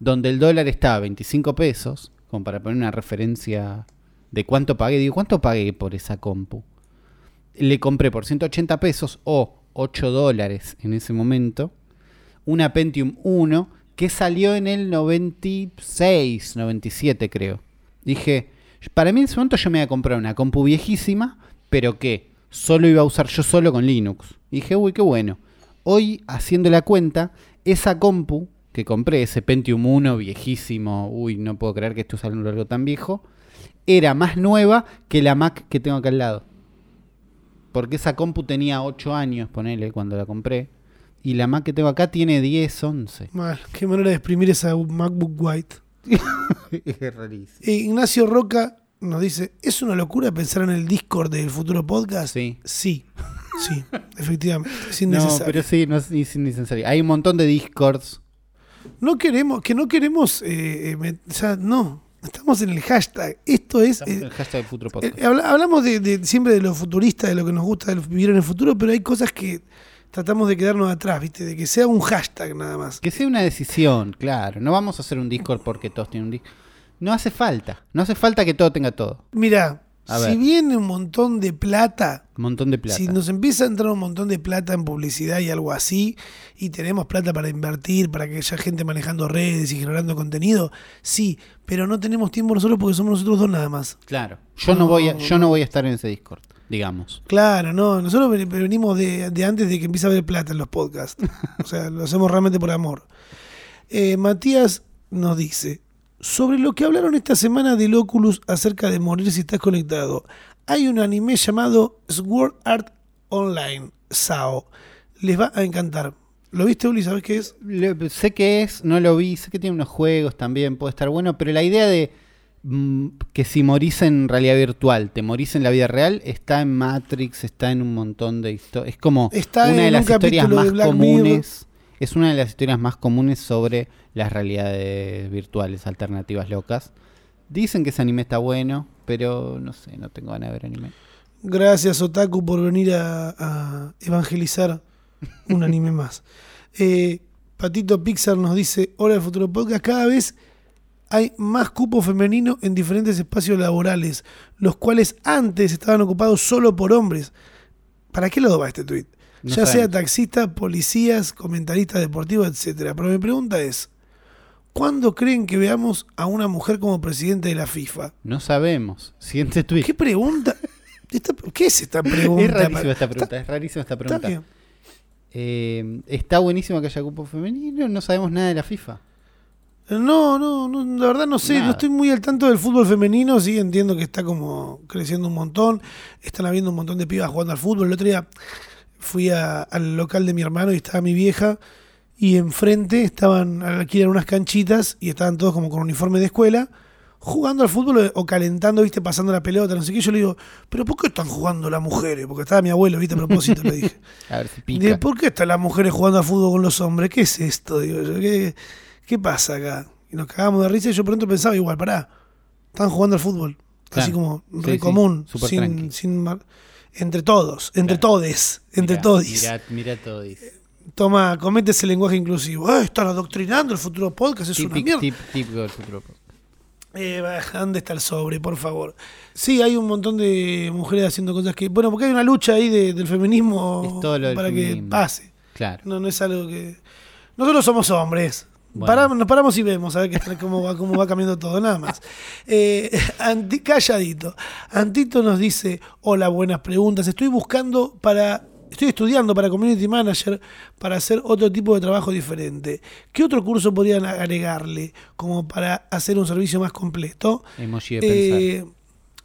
donde el dólar estaba a 25 pesos, como para poner una referencia de cuánto pagué. Digo, ¿cuánto pagué por esa compu? Le compré por 180 pesos o 8 dólares en ese momento una Pentium 1 que salió en el 96, 97 creo. Dije, para mí en ese momento yo me iba a comprar una compu viejísima, pero que solo iba a usar yo solo con Linux. Dije, uy, qué bueno. Hoy, haciendo la cuenta, esa compu que compré, ese Pentium 1 viejísimo, uy, no puedo creer que esto usando algo tan viejo, era más nueva que la Mac que tengo acá al lado. Porque esa compu tenía 8 años, ponele, cuando la compré. Y la Mac que tengo acá tiene 10, 11. Mal, qué manera de exprimir esa MacBook White. es rarísimo. Eh, Ignacio Roca nos dice, ¿es una locura pensar en el Discord del futuro podcast? Sí. Sí, sí, efectivamente. Es No, innecesario. pero sí, no es, es innecesario. Hay un montón de discords. No queremos, que no queremos, eh, eh, o sea, no, estamos en el hashtag. Esto es... Estamos en eh, el hashtag del futuro eh, podcast. habla- hablamos de, de- siempre de lo futurista, de lo que nos gusta de vivir en el futuro, pero hay cosas que tratamos de quedarnos atrás, ¿viste? De que sea un hashtag nada más. Que sea una decisión, claro. No vamos a hacer un Discord porque todos tienen un Discord. No hace falta. No hace falta que todo tenga todo. Mira, A si ver. viene un montón de plata, Un montón de plata. si nos empieza a entrar un montón de plata en publicidad y algo así, y tenemos plata para invertir, para que haya gente manejando redes y generando contenido, sí, pero no tenemos tiempo nosotros porque somos nosotros dos nada más. Claro. Yo no voy a, yo no voy a estar en ese Discord, digamos. Claro, no, nosotros ven- venimos de, de antes de que empiece a haber plata en los podcasts. O sea, lo hacemos realmente por amor. Eh, Matías nos dice, sobre lo que hablaron esta semana del Oculus acerca de morir si estás conectado, hay un anime llamado Sword Art Online, SAO. Les va a encantar. ¿Lo viste, Uli? ¿Sabes qué es? Sé que es, no lo vi, sé que tiene unos juegos también, puede estar bueno, pero la idea de mm, que si morís en realidad virtual, te morís en la vida real, está en Matrix, está en un montón de historias. Es como Está una de las historias de más comunes. Es una de las historias más comunes sobre las realidades virtuales alternativas locas. Dicen que ese anime está bueno, pero no sé, no tengo ganas de ver anime. Gracias, Otaku, por venir a, a evangelizar un anime más. Eh, Patito Pixar nos dice: Hola, el futuro podcast. Cada vez hay más cupo femenino en diferentes espacios laborales, los cuales antes estaban ocupados solo por hombres. ¿Para qué lado va este tweet? No ya sea taxistas, policías, comentaristas deportivos, etcétera. Pero mi pregunta es: ¿cuándo creen que veamos a una mujer como presidente de la FIFA? No sabemos. Siguiente tweet. ¿Qué pregunta? Esta- ¿Qué es esta pregunta? Es rarísima esta Está- pregunta, es rarísima esta está pregunta. Eh, está buenísimo que haya cupo femenino, no sabemos nada de la FIFA. No, no, no, la verdad no sé, Nada. no estoy muy al tanto del fútbol femenino, sí entiendo que está como creciendo un montón, están habiendo un montón de pibas jugando al fútbol. El otro día fui a- al local de mi hermano y estaba mi vieja y enfrente estaban, alquilan unas canchitas y estaban todos como con uniforme de escuela jugando al fútbol o calentando, viste, pasando la pelota, no sé qué. Yo le digo, pero ¿por qué están jugando las mujeres? Porque estaba mi abuelo, viste, a propósito, le dije. A ver si Digo, pica. ¿Por qué están las mujeres jugando al fútbol con los hombres? ¿Qué es esto? Digo yo, ¿qué, qué pasa acá? Y nos cagamos de risa y yo pronto pensaba igual, pará, están jugando al fútbol. Así como Sí, re sí, común, sin, sin mar- entre todos, entre todes, entre Mirá, todos. Mirá, mirá todis. Toma, comete ese lenguaje inclusivo. Ah, están adoctrinando el futuro podcast, es una Típico, mierda. tip, típico del futuro. Eh, ¿Dónde está el sobre, por favor? Sí, hay un montón de mujeres haciendo cosas que. Bueno, porque hay una lucha ahí de- del feminismo del para que feminismo. pase. Claro. No, no es algo que. Nosotros somos hombres. Bueno. Paramos- nos paramos y vemos a ver qué- cómo, va, cómo va cambiando todo, nada más. Eh, Anti- calladito. Antito nos dice: Hola, buenas preguntas. Estoy buscando para. Estoy estudiando para Community Manager para hacer otro tipo de trabajo diferente. ¿Qué otro curso podrían agregarle como para hacer un servicio más completo? Emoji de. Eh,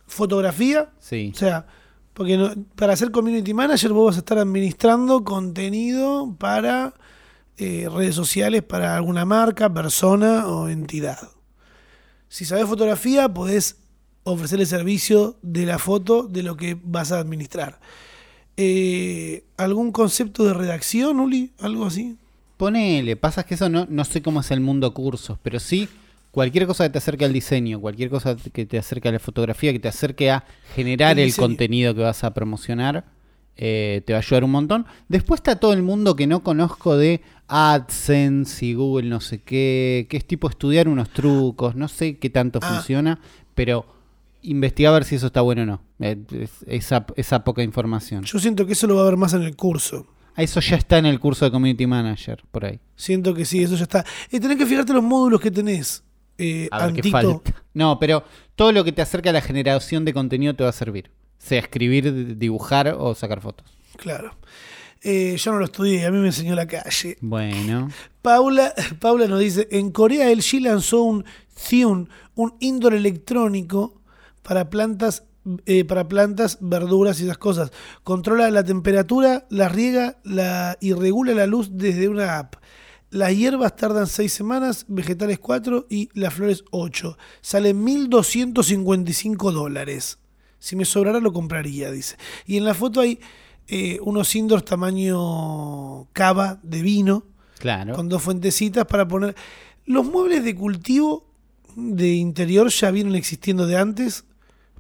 fotografía, Sí. o sea, porque no- para ser community manager vos vas a estar administrando contenido para eh, redes sociales, para alguna marca, persona o entidad. Si sabes fotografía, podés ofrecer el servicio de la foto de lo que vas a administrar. Eh, ¿Algún concepto de redacción, Uli? ¿Algo así? Ponele, pasa que eso no, no sé cómo es el mundo cursos, pero sí Cualquier cosa que te acerque al diseño, cualquier cosa que te acerque a la fotografía, que te acerque a generar El contenido que vas a promocionar, eh, te va a ayudar un montón. Después está todo el mundo que no conozco de AdSense y Google no sé qué, que es tipo estudiar unos trucos, no sé qué tanto Ah. funciona, pero investiga a ver si eso está bueno o no. Eh, es- esa, esa poca información. Yo siento que eso lo va a ver más en el curso. Eso ya está en el curso de Community Manager, por ahí. Siento que sí, eso ya está. Y tenés que fijarte los módulos que tenés. Eh, A ver qué falta. No, pero todo lo que te acerca a la generación de contenido te va a servir. Sea escribir, dibujar o sacar fotos. Claro. Eh, yo no lo estudié, a mí me enseñó la calle. Bueno. Paula, Paula nos dice, en Corea el G lanzó un Thune, un indoor electrónico para plantas, eh, para plantas, verduras y esas cosas. Controla la temperatura, la riega la, y regula la luz desde una app. Las hierbas tardan 6 semanas, vegetales 4 y las flores 8. Sale 1.255 dólares. Si me sobrara lo compraría, dice. Y en la foto hay eh, unos indoors tamaño cava de vino Claro. con dos fuentecitas para poner. Los muebles de cultivo de interior ya vienen existiendo de antes,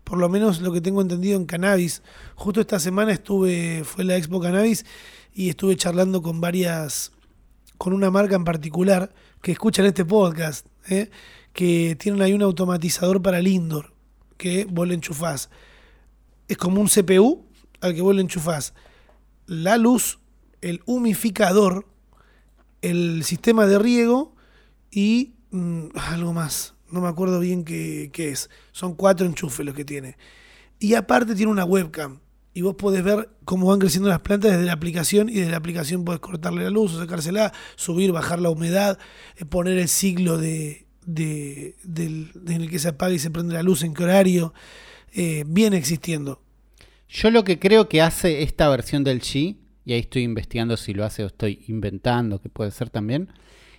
por lo menos lo que tengo entendido en cannabis. Justo esta semana estuve, fue la Expo Cannabis y estuve charlando con varias, con una marca en particular que escuchan este podcast, ¿eh? que tienen ahí un automatizador para el indoor, que vos le enchufás. Es como un CPU al que vos le enchufás la luz, el humificador, el sistema de riego y mm, algo más. No me acuerdo bien qué, es. Son cuatro enchufes los que tiene. Y aparte tiene una webcam. Y vos podés ver cómo van creciendo las plantas desde la aplicación y desde la aplicación podés cortarle la luz o sacársela, subir, bajar la humedad, eh, poner el siglo de, de- del- en el que se apaga y se prende la luz, en qué horario. Eh, viene existiendo. Yo lo que creo que hace esta versión del G, y ahí estoy investigando si lo hace o estoy inventando, que puede ser también,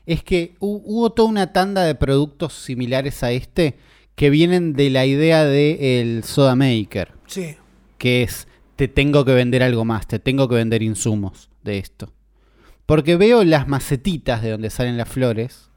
es que hu- hubo toda una tanda de productos similares a este que vienen de la idea del Soda Maker, Sí, que es te tengo que vender algo más, te tengo que vender insumos de esto. Porque veo las macetitas de donde salen las flores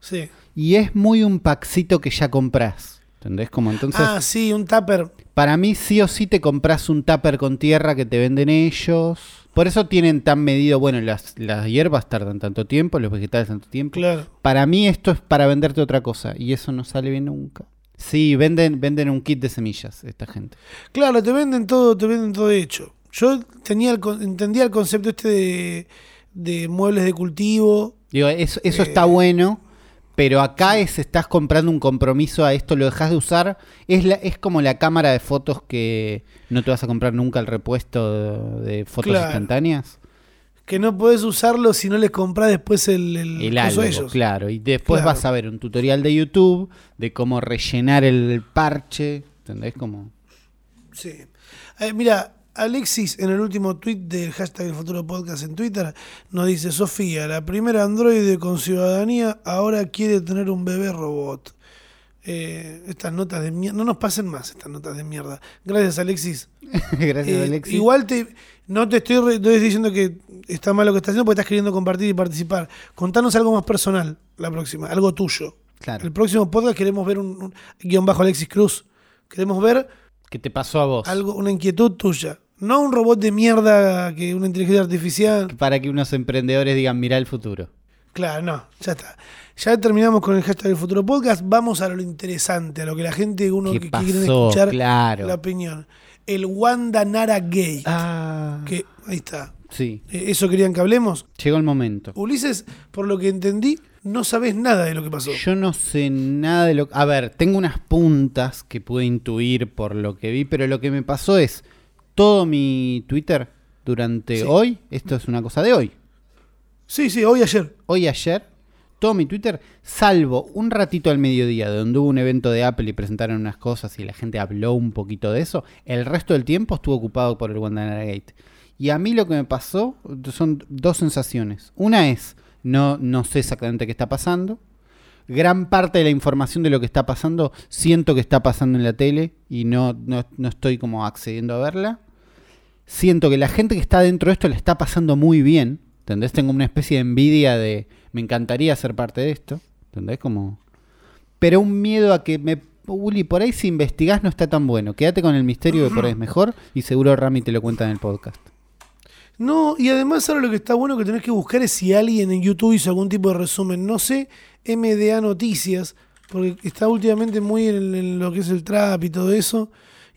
sí. y es muy un paxito que ya compras. ¿Entendés? Como entonces, ah, sí, un tupper. para mí sí o sí te compras un tupper con tierra que te venden ellos. Por eso tienen tan medido, bueno, las, las hierbas tardan tanto tiempo, los vegetales tanto tiempo. Claro. Para mí esto es para venderte otra cosa y eso no sale bien nunca. Sí, venden, venden un kit de semillas esta gente. Claro, te venden todo, te venden todo hecho. Yo tenía el entendía el concepto este de, de muebles de cultivo. Digo, eso, eso Eh. está bueno, pero acá es estás comprando un compromiso a esto, lo dejas de usar. Es, la, es como la cámara de fotos que no te vas a comprar nunca el repuesto de, fotos Claro. instantáneas. Que no podés usarlo si no les compras después el, el, El algo, ellos. claro. Y después Claro. vas a ver un tutorial de YouTube de cómo rellenar el parche. ¿Entendés? Como... Sí. Eh, mira, Alexis en el último tweet del hashtag El Futuro Podcast en Twitter nos dice, Sofía, la primera androide con ciudadanía ahora quiere tener un bebé robot. Eh, estas notas de mierda, no nos pasen más estas notas de mierda. Gracias Alexis. Gracias, Eh, Alexis. Igual te, no te estoy, re- estoy diciendo que está mal lo que estás haciendo porque estás queriendo compartir y participar. Contanos algo más personal la próxima, algo tuyo. Claro. El próximo podcast queremos ver un, un- guion bajo Alexis Cruz. Queremos ver ¿Qué te pasó a vos? algo, una inquietud tuya. No un robot de mierda que una inteligencia artificial. Para que unos emprendedores digan, mira el futuro. Claro, no, ya está. Ya terminamos con el hashtag del futuro podcast. Vamos a lo interesante, a lo que la gente, uno ¿Qué que, que quiere escuchar Claro. la opinión. El Wanda Nara Gay. Ah. Que, ahí está. Sí, Eh, ¿Eso querían que hablemos? llegó el momento. Ulises, por lo que entendí, no sabes nada de lo que pasó. Yo no sé nada de lo A ver, tengo unas puntas que pude intuir por lo que vi, pero lo que me pasó es todo mi Twitter durante Sí. hoy, esto es una cosa de hoy, Sí, sí, hoy ayer. hoy ayer, todo mi Twitter, salvo un ratito al mediodía, donde hubo un evento de Apple y presentaron unas cosas y la gente habló un poquito de eso, el resto del tiempo estuvo ocupado por el Guantanara Gate. Y a mí lo que me pasó son dos sensaciones. Una es, no, no sé exactamente qué está pasando. Gran parte de la información de lo que está pasando siento que está pasando en la tele y no, no, no estoy como accediendo a verla. Siento que la gente que está dentro de esto le está pasando muy bien. ¿Entendés? Tengo una especie de envidia de me encantaría ser parte de esto. ¿Entendés? Como pero un miedo a que me. Uli, por ahí si investigás no está tan bueno. Quédate con el misterio que por ahí es mejor y seguro Rami te lo cuenta en el podcast. No, y además ahora lo que está bueno que tenés que buscar es si alguien en YouTube hizo algún tipo de resumen. No sé, MDA Noticias, porque está últimamente muy en, en lo que es el trap y todo eso.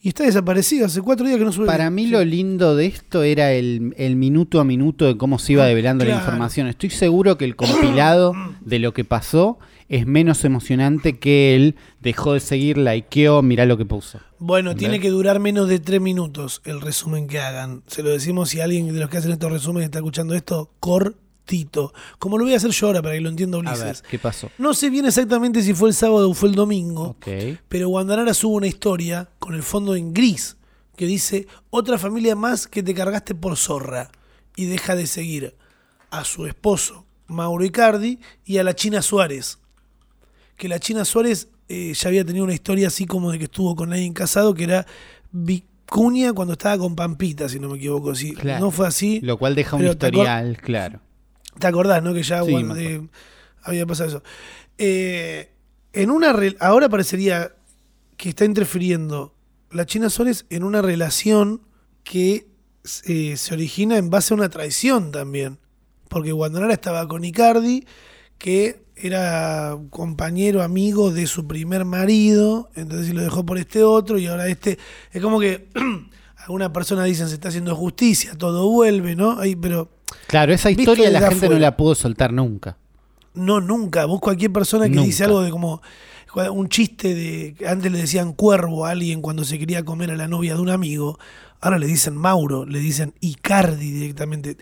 Y está desaparecido, hace cuatro días que no sube. Para mí lo lindo de esto era el, el minuto a minuto de cómo se iba develando la información. Estoy seguro que el compilado de lo que pasó es menos emocionante que el dejó de seguir, likeó, mirá lo que puso. Bueno, ¿Entendés? tiene que durar menos de tres minutos el resumen que hagan. Se lo decimos si alguien de los que hacen estos resúmenes está escuchando esto, cortito. Como lo voy a hacer yo ahora para que lo entienda A ver, Ulises. ¿qué pasó? No sé bien exactamente si fue el sábado o fue el domingo, pero Guandanara sube una historia con el fondo en gris que dice otra familia más que te cargaste por zorra y deja de seguir a su esposo Mauro Icardi y a la China Suárez. Que la China Suárez eh, ya había tenido una historia así como de que estuvo con alguien casado que era Vicuña cuando estaba con Pampita, si no me equivoco. Si Claro. no fue así, Lo cual deja un historial, claro. ¿Te acordás, no? Que ya Sí, bueno, de- había pasado eso. Eh, en una ahora parecería que está interfiriendo la China Suárez en una relación que eh, se origina en base a una traición también. Porque Guandanara estaba con Icardi, que era compañero, amigo de su primer marido, entonces lo dejó por este otro, y ahora este. Es como que algunas personas dicen se está haciendo justicia, todo vuelve, ¿no? Ahí, pero Claro, esa historia la gente no la pudo soltar nunca. No, nunca. Vos cualquier persona que Nunca. dice algo de como un chiste de que antes le decían cuervo a alguien cuando se quería comer a la novia de un amigo, ahora le dicen Mauro, le dicen Icardi directamente.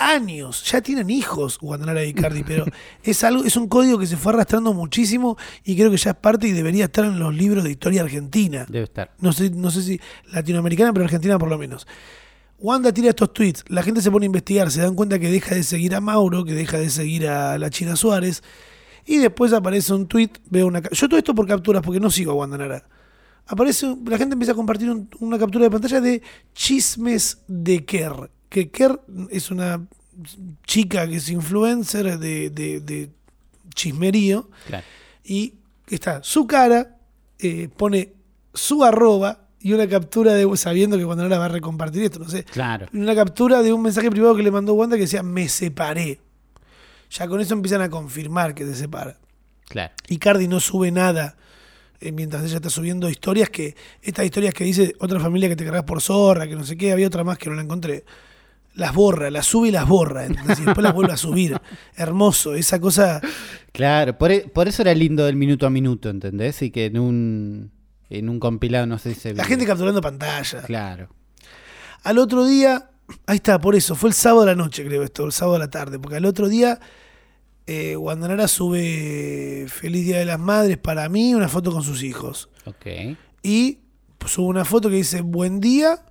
Años, ya tienen hijos Guantanara y Icardi, pero es algo, es un código que se fue arrastrando muchísimo y creo que ya es parte y debería estar en los libros de historia argentina. Debe estar. No sé, no sé si latinoamericana, pero argentina por lo menos. Wanda tira estos tweets, la gente se pone a investigar, se dan cuenta que deja de seguir a Mauro, que deja de seguir a la China Suárez, y después aparece un tweet, veo una... Yo todo esto por capturas, porque no sigo a Wanda Nara. Aparece, la gente empieza a compartir un- una captura de pantalla de chismes de Kerr, que Kerr es una chica que es influencer de, de- de chismerío, Claro. y está su cara, eh, pone su arroba y una captura de sabiendo que cuando ahora va a recompartir esto, no sé. Claro. Una captura de un mensaje privado que le mandó Wanda que decía me separé. Ya con eso empiezan a confirmar que se separa. Claro. Icardi no sube nada eh, mientras ella está subiendo historias que. Estas historias que dice otra familia que te cargas por zorra, que no sé qué, había otra más que no la encontré. Las borra, las sube y las borra. ¿entendés? Y después las vuelve a subir. Hermoso, esa cosa. Claro, por, e- por eso era lindo del minuto a minuto, ¿entendés? Y que en un, en un compilado no sé si se La gente capturando pantalla. Claro. Al otro día, ahí está, por eso, fue el sábado a la noche, creo esto, el sábado a la tarde, porque al otro día eh, Guandanara sube Feliz Día de las Madres para mí, una foto con sus hijos. Ok. Y sube una foto que dice, buen día,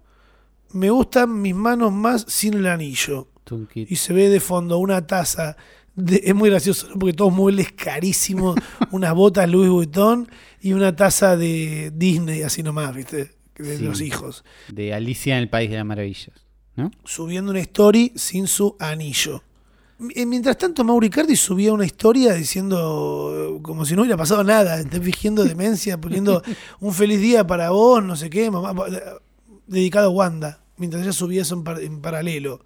me gustan mis manos más sin el anillo. Y se ve de fondo una taza. De- es muy gracioso, porque todos muebles carísimos, unas botas Louis Vuitton y una taza de Disney, así nomás, ¿viste? De Sí. los hijos. De Alicia en el País de las Maravillas. ¿No? subiendo una story sin su anillo. M- Mientras tanto, Mauro Icardi subía una historia diciendo eh, como si no hubiera pasado nada, fingiendo demencia, poniendo un feliz día para vos, no sé qué, mamá, eh, dedicado a Wanda, mientras ella subía eso en, par- en paralelo.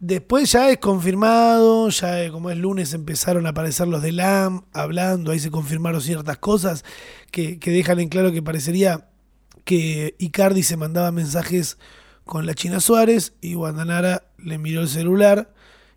Después ya es confirmado, ya eh, como es lunes empezaron a aparecer los de LAM hablando, ahí se confirmaron ciertas cosas que, que dejan en claro que parecería que Icardi se mandaba mensajes con la China Suárez y Guandanara le miró el celular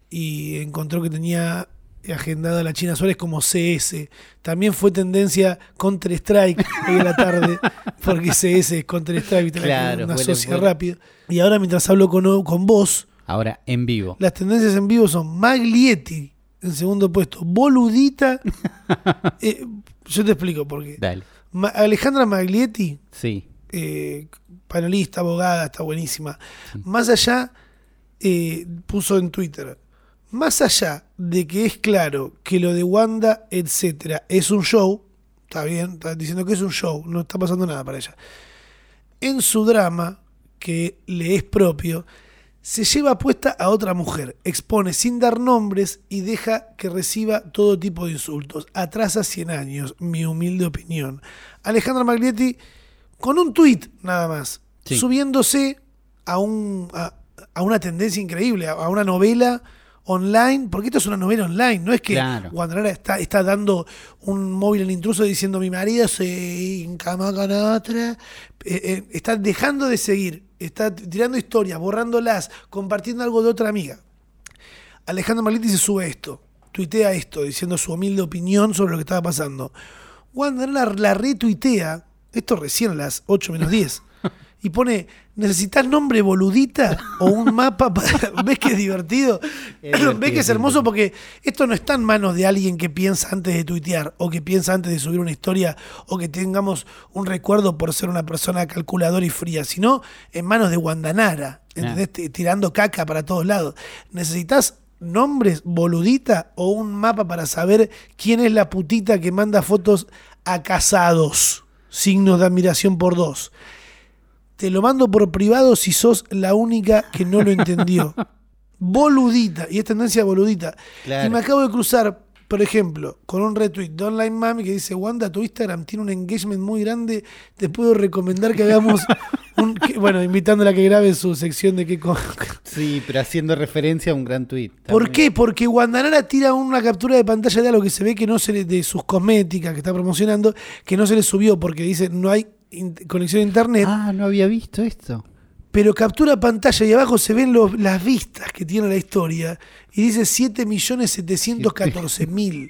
y encontró que tenía agendada la China Suárez como CS. También fue tendencia Counter-Strike hoy en la tarde, porque CS es Counter-Strike, una asocia rápido. Y ahora mientras hablo con, con vos, Ahora en vivo. las tendencias en vivo son Maglietti en segundo puesto, Boludita. eh, yo te explico por qué. Dale. Ma- Alejandra Maglietti, Sí. eh, panelista, abogada, está buenísima. Más allá, eh, puso en Twitter, más allá de que es claro que lo de Wanda, etcétera, es un show, está bien, está diciendo que es un show, no está pasando nada para ella. En su drama, que le es propio, se lleva puesta a otra mujer, expone sin dar nombres y deja que reciba todo tipo de insultos. Atrasa 100 años, mi humilde opinión. Alejandra Maglietti con un tuit nada más, Sí. subiéndose a, un, a, a una tendencia increíble, a, a una novela online, porque esto es una novela online, no es que Claro. Está dando un móvil en intruso diciendo mi marido se encama con otra. Eh, eh, está dejando de seguir, está tirando historias, borrándolas, compartiendo algo de otra amiga. Alejandro Marliti se sube esto, tuitea esto, diciendo su humilde opinión sobre lo que estaba pasando. Wanda la, la retuitea, esto recién a las 8 menos 10, y pone, ¿necesitas nombre boludita o un mapa? para-?" ¿Ves que es divertido? Es ¿Ves que es hermoso? sí. Porque esto no está en manos de alguien que piensa antes de tuitear, o que piensa antes de subir una historia, o que tengamos un recuerdo por ser una persona calculadora y fría, sino en manos de Guandanara, ¿entendés? T- Tirando caca para todos lados. ¿Necesitas nombres, boludita, o un mapa para saber quién es la putita que manda fotos a casados? Signos de admiración por dos. Te lo mando por privado si sos la única que no lo entendió. boludita, y es tendencia boludita. Claro. Y me acabo de cruzar, por ejemplo, con un retweet de Online Mami que dice, Wanda, tu Instagram tiene un engagement muy grande, te puedo recomendar que hagamos un... que-". bueno, invitándola a que grabe su sección de qué... Sí, pero haciendo referencia a un gran tuit. ¿Por qué? Porque Guandanara tira una captura de pantalla de algo que se ve que no se le, de sus cosméticas que está promocionando, que no se le subió porque dice no hay in- conexión a internet. Ah, no había visto esto. pero captura pantalla y abajo se ven los- las vistas que tiene la historia y dice 7.714.000.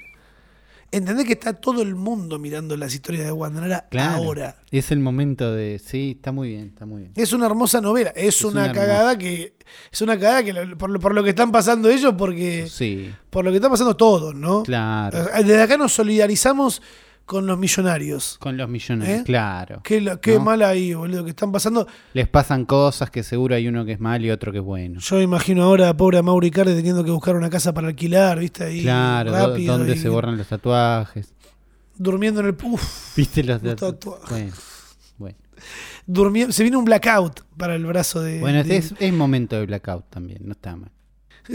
¿Entendés que está todo el mundo mirando las historias de Guandanara Claro. ahora? Es el momento de. Sí, está muy bien, está muy bien. Es una hermosa novela, es, una, una hermosa. cagada que es una cagada que por, lo, por lo que están pasando ellos porque Sí, por lo que están pasando todos, ¿no? claro. Eh, Desde acá nos solidarizamos con los millonarios. Con los millonarios, ¿Eh? claro. Qué, qué ¿No? mal ahí, boludo, que están pasando. Les pasan cosas que seguro hay uno que es mal y otro que es bueno. Yo imagino ahora a pobre a Mauri Cardi teniendo que buscar una casa para alquilar, ¿viste? Ahí Claro, do- rápido donde y se borran los tatuajes. Durmiendo en el. Uf, ¿Viste los Los tatu- tatuajes. Bueno, se viene un blackout para el brazo de. Bueno, de- es, es momento de blackout también, no está mal.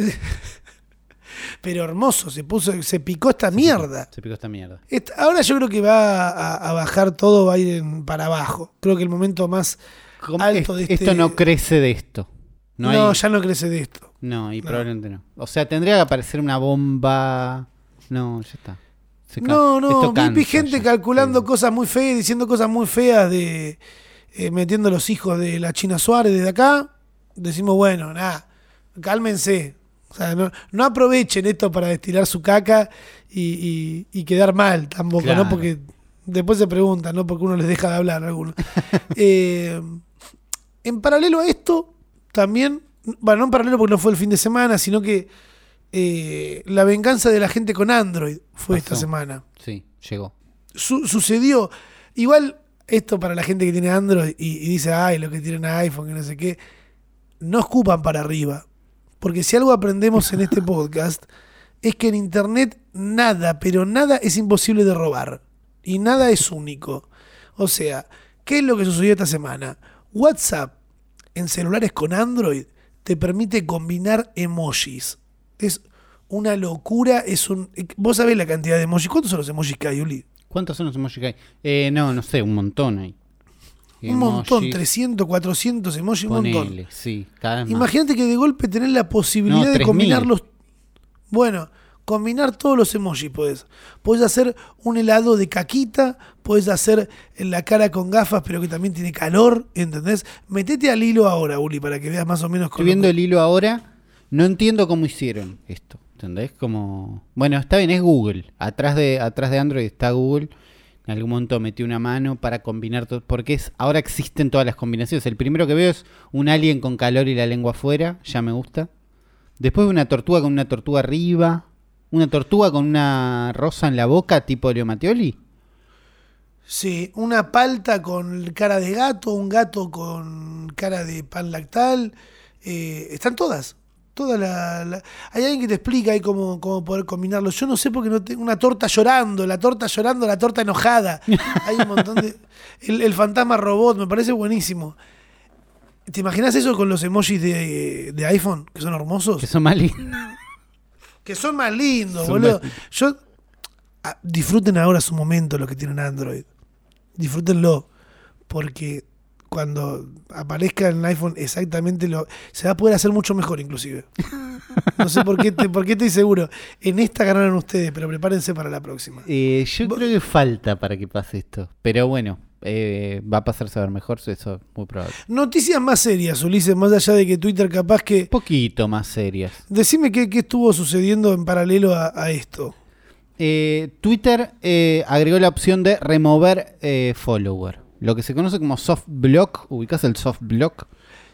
Pero hermoso, se puso, se picó esta mierda. Se picó esta mierda. Esta- ahora yo creo que va a, a bajar todo, va a ir en- para abajo. Creo que el momento más ¿Cómo- alto de es- este. Esto no crece de esto. No, No, hay- ya no crece de esto. no y no. probablemente no. O sea, tendría que aparecer una bomba. No, ya está. Se No, no, vi, gente ya. calculando Sí. cosas muy feas, diciendo cosas muy feas de eh, metiendo los hijos de la China Suárez desde acá. Decimos, bueno, nada, cálmense. O sea, no, no aprovechen esto para destilar su caca y, y- y quedar mal tampoco, Claro. ¿no? Porque después se preguntan, ¿no? Porque uno les deja de hablar a algunos. Eh, en paralelo a esto, también, bueno, no en paralelo porque no fue el fin de semana, sino que eh, la venganza de la gente con Android fue esta semana Sí, llegó. su- sucedió. Igual, esto para la gente que tiene Android y, y dice, ay, lo que tienen iPhone, que no sé qué, no escupan para arriba. Porque si algo aprendemos en este podcast, es que en Internet nada, pero nada es imposible de robar. Y nada es único. O sea, ¿qué es lo que sucedió esta semana? WhatsApp en celulares con Android te permite combinar emojis. Es una locura, es un... Vos sabés la cantidad de emojis. ¿Cuántos son los emojis que hay, Uli? ¿Cuántos son los emojis que hay? Eh, no, no sé, un montón hay. Un montón, Emojis, 300, 400 emojis, un montón. Sí, cada vez más. Imagínate que de golpe tenés la posibilidad No, de 3000. combinarlos. Bueno, combinar todos los emojis podés. Podés hacer un helado de caquita, podés hacer en la cara con gafas, pero que también tiene calor, ¿entendés? Metete al hilo ahora, Uli, para que veas más o menos Estoy con viendo el hilo ahora. No entiendo cómo hicieron esto. ¿Entendés? Como. Bueno, está bien, es Google. Atrás de, atrás de Android está Google. En algún momento metí una mano para combinar todo. Porque es, ahora existen todas las combinaciones. El primero que veo es un alien con calor y la lengua afuera. Ya me gusta. Después una tortuga con una tortuga arriba. Una tortuga con una rosa en la boca, tipo Leo Mattioli. Sí, una palta con cara de gato, un gato con cara de pan lactal. eh, están todas. Todas la, la- Hay alguien que te explica ahí cómo, cómo poder combinarlo. Yo no sé porque no tengo una torta llorando, la torta llorando, la torta enojada. Hay un montón de. El, el fantasma robot, me parece buenísimo. ¿Te imaginas eso con los emojis de, de iPhone, que son hermosos? Que son más lindos. Que son más lindos, Son boludo. más- Yo ah, disfruten ahora su momento los que tienen Android. Disfrútenlo. Porque cuando aparezca en el iPhone exactamente lo. Se va a poder hacer mucho mejor, inclusive. No sé por qué, te- por qué estoy seguro. En esta ganaron ustedes, pero prepárense para la próxima. Eh, yo creo que falta para que pase esto. Pero bueno, eh, va a pasarse a ver mejor, eso es muy probable. Noticias más serias, Ulises, más allá de que Twitter capaz que. Un poquito más serias. Decime qué, qué estuvo sucediendo en paralelo a, a esto. Eh, Twitter eh, agregó la opción de remover eh, follower. Lo que se conoce como soft block. ¿Ubicas el soft block?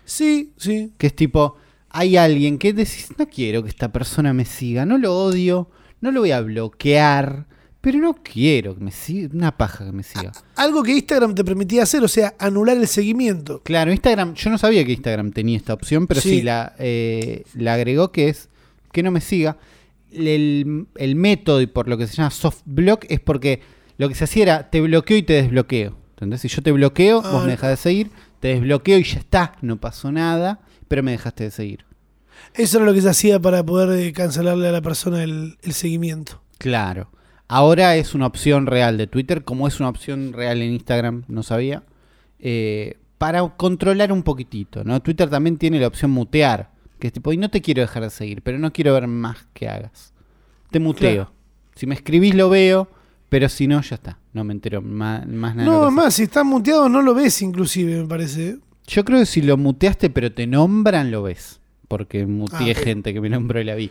Sí, sí. Que es tipo, hay alguien que decís, no quiero que esta persona me siga, no lo odio, no lo voy a bloquear, pero no quiero que me siga, una paja que me siga. Algo que Instagram te permitía hacer, o sea, anular el seguimiento. Claro, Instagram, yo no sabía que Instagram tenía esta opción, pero sí, Sí. la, eh, la agregó que es que no me siga. El, el método y por lo que se llama soft block es porque lo que se hacía era te bloqueo y te desbloqueo. ¿Entendés? Si yo te bloqueo, vos Ah. me dejas de seguir, te desbloqueo y ya está, no pasó nada, pero me dejaste de seguir. Eso era lo que se hacía para poder eh, cancelarle a la persona el, el seguimiento. Claro. Ahora es una opción real de Twitter, como es una opción real en Instagram, no sabía. eh, para controlar un poquitito, ¿no? Twitter también tiene la opción mutear, que es tipo, y no te quiero dejar de seguir, pero no quiero ver más que hagas. Te muteo. Claro. Si me escribís lo veo, pero si no, ya está. No me entero más, más nada. No, más, si está muteado no lo ves inclusive, me parece. Yo creo que si lo muteaste, pero te nombran, lo ves. Porque muteé Ah, gente que me nombró y la vi.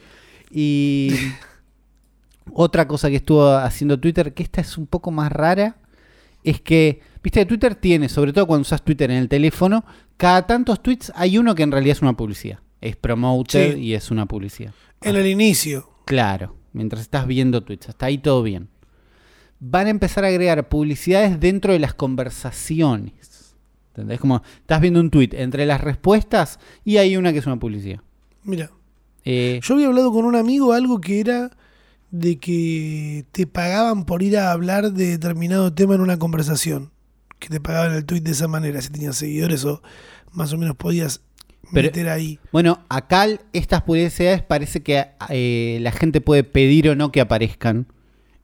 Y otra cosa que estuvo haciendo Twitter, que esta es un poco más rara, es que, viste, que Twitter tiene, sobre todo cuando usas Twitter en el teléfono, cada tantos tweets hay uno que en realidad es una publicidad. Es promoted Sí. y es una publicidad. En el inicio. Claro, mientras estás viendo tweets, hasta ahí todo bien. Van a empezar a agregar publicidades dentro de las conversaciones. ¿Entendés? Como estás viendo un tweet entre las respuestas y hay una que es una publicidad. Mira, Eh, yo había hablado con un amigo algo que era de que te pagaban por ir a hablar de determinado tema en una conversación. Que te pagaban el tweet de esa manera, si tenías seguidores o más o menos podías Pero- meter ahí. Bueno, acá estas publicidades parece que eh, la gente puede pedir o no que aparezcan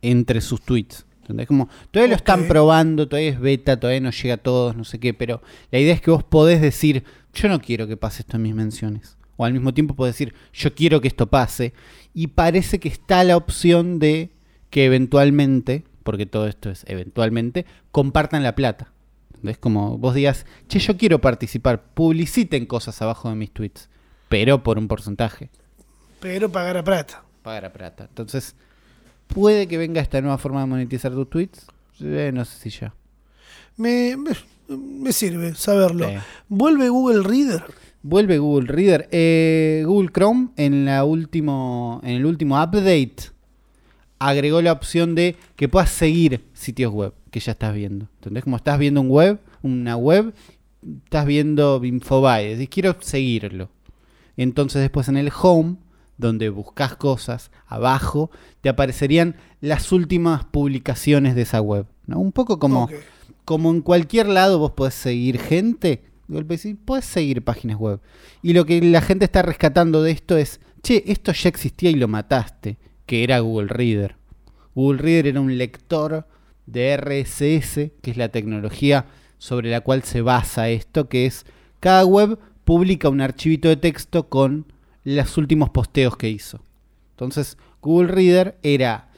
entre sus tweets. ¿Entendés? Como, todavía lo están probando, todavía es beta, todavía no llega a todos, no sé qué, pero la idea es que vos podés decir, yo no quiero que pase esto en mis menciones. O al mismo tiempo podés decir, yo quiero que esto pase. Y parece que está la opción de que eventualmente, porque todo esto es eventualmente, compartan la plata. Es como vos digas, che, yo quiero participar, publiciten cosas abajo de mis tweets, pero por un porcentaje. Pero pagar a plata. Pagar a plata. Entonces, puede que venga esta nueva forma de monetizar tus tweets. Eh, no sé si ya. Me, me, me sirve saberlo. Sí. ¿Vuelve Google Reader? Vuelve Google Reader. Eh, Google Chrome en, la último, en el último update agregó la opción de que puedas seguir sitios web que ya estás viendo. ¿Entendés? Como estás viendo un web, una web, estás viendo Infobae, quiero seguirlo. Entonces después en el home, donde buscas cosas, abajo te aparecerían las últimas publicaciones de esa web. ¿no? Un poco como, como en cualquier lado vos podés seguir gente, de golpe decís, podés seguir páginas web. Y lo que la gente está rescatando de esto es, che, esto ya existía y lo mataste, que era Google Reader. Google Reader era un lector de RSS, que es la tecnología sobre la cual se basa esto, que es cada web publica un archivito de texto con los últimos posteos que hizo. Entonces, Google Reader era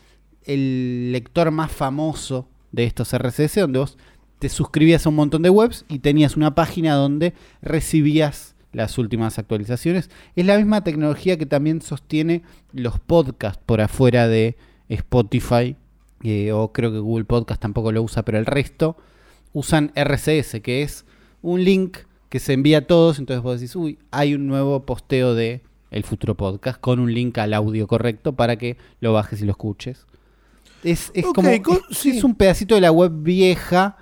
el lector más famoso de estos RSS, donde vos te suscribías a un montón de webs y tenías una página donde recibías las últimas actualizaciones. Es la misma tecnología que también sostiene los podcasts por afuera de Spotify, eh, o creo que Google Podcast tampoco lo usa, pero el resto usan RSS, que es un link que se envía a todos, entonces vos decís, uy, hay un nuevo posteo de el futuro podcast con un link al audio correcto para que lo bajes y lo escuches. Es, es como co- es- sí. es un pedacito de la web vieja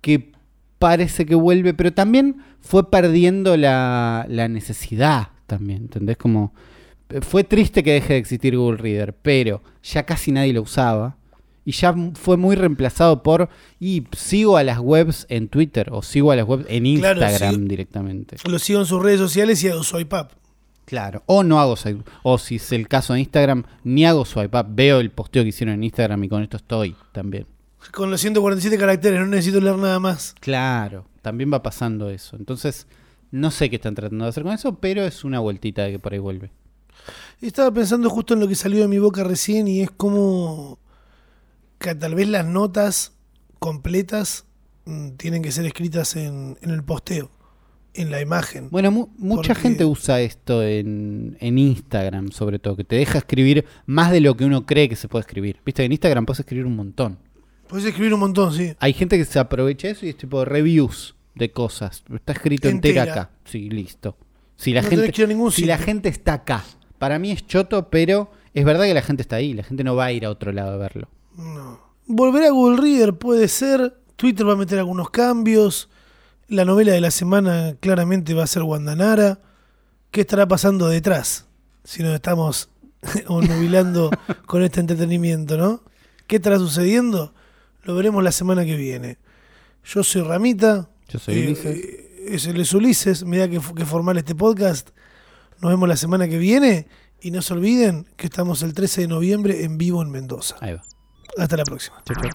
que parece que vuelve, pero también fue perdiendo la, la necesidad también, ¿entendés? Como eh, fue triste que deje de existir Google Reader, pero ya casi nadie lo usaba Y ya fue muy reemplazado por. Y sigo a las webs en Twitter o sigo a las webs en Claro, Instagram sí. directamente. Lo sigo en sus redes sociales y hago swipe up. Claro. O no hago swipe. O si es el caso de Instagram, ni hago swipe up. Veo el posteo que hicieron en Instagram y con esto estoy también. Con los 147 caracteres, no necesito leer nada más. Claro. También va pasando eso. Entonces, no sé qué están tratando de hacer con eso, pero es una vueltita de que por ahí vuelve. Estaba pensando justo en lo que salió de mi boca recién y es como que tal vez las notas completas mm, tienen que ser escritas en, en el posteo, en la imagen. Bueno, mu- mucha Porque- gente usa esto en, en Instagram, sobre todo, que te deja escribir más de lo que uno cree que se puede escribir. Viste que en Instagram puedes escribir un montón. Puedes escribir un montón, sí. Hay gente que se aprovecha eso y es tipo reviews de cosas. Está escrito entera, Entera. acá. Sí, listo. Si la, No gente, si la gente está acá, para mí es choto, pero es verdad que la gente está ahí. La gente no va a ir a otro lado a verlo. No. Volver a Google Reader puede ser. Twitter va a meter algunos cambios. La novela de la semana claramente va a ser Guandanara. ¿Qué estará pasando detrás? Si nos estamos nubilando con este entretenimiento, ¿no? ¿Qué estará sucediendo? Lo veremos la semana que viene. Yo soy Ramita. Yo soy Eh, Ulises. eh, es es Ulises. Mira que, que formar este podcast. Nos vemos la semana que viene. Y no se olviden que estamos el 13 de noviembre en vivo en Mendoza. Ahí va. Hasta la próxima. Chau, chau.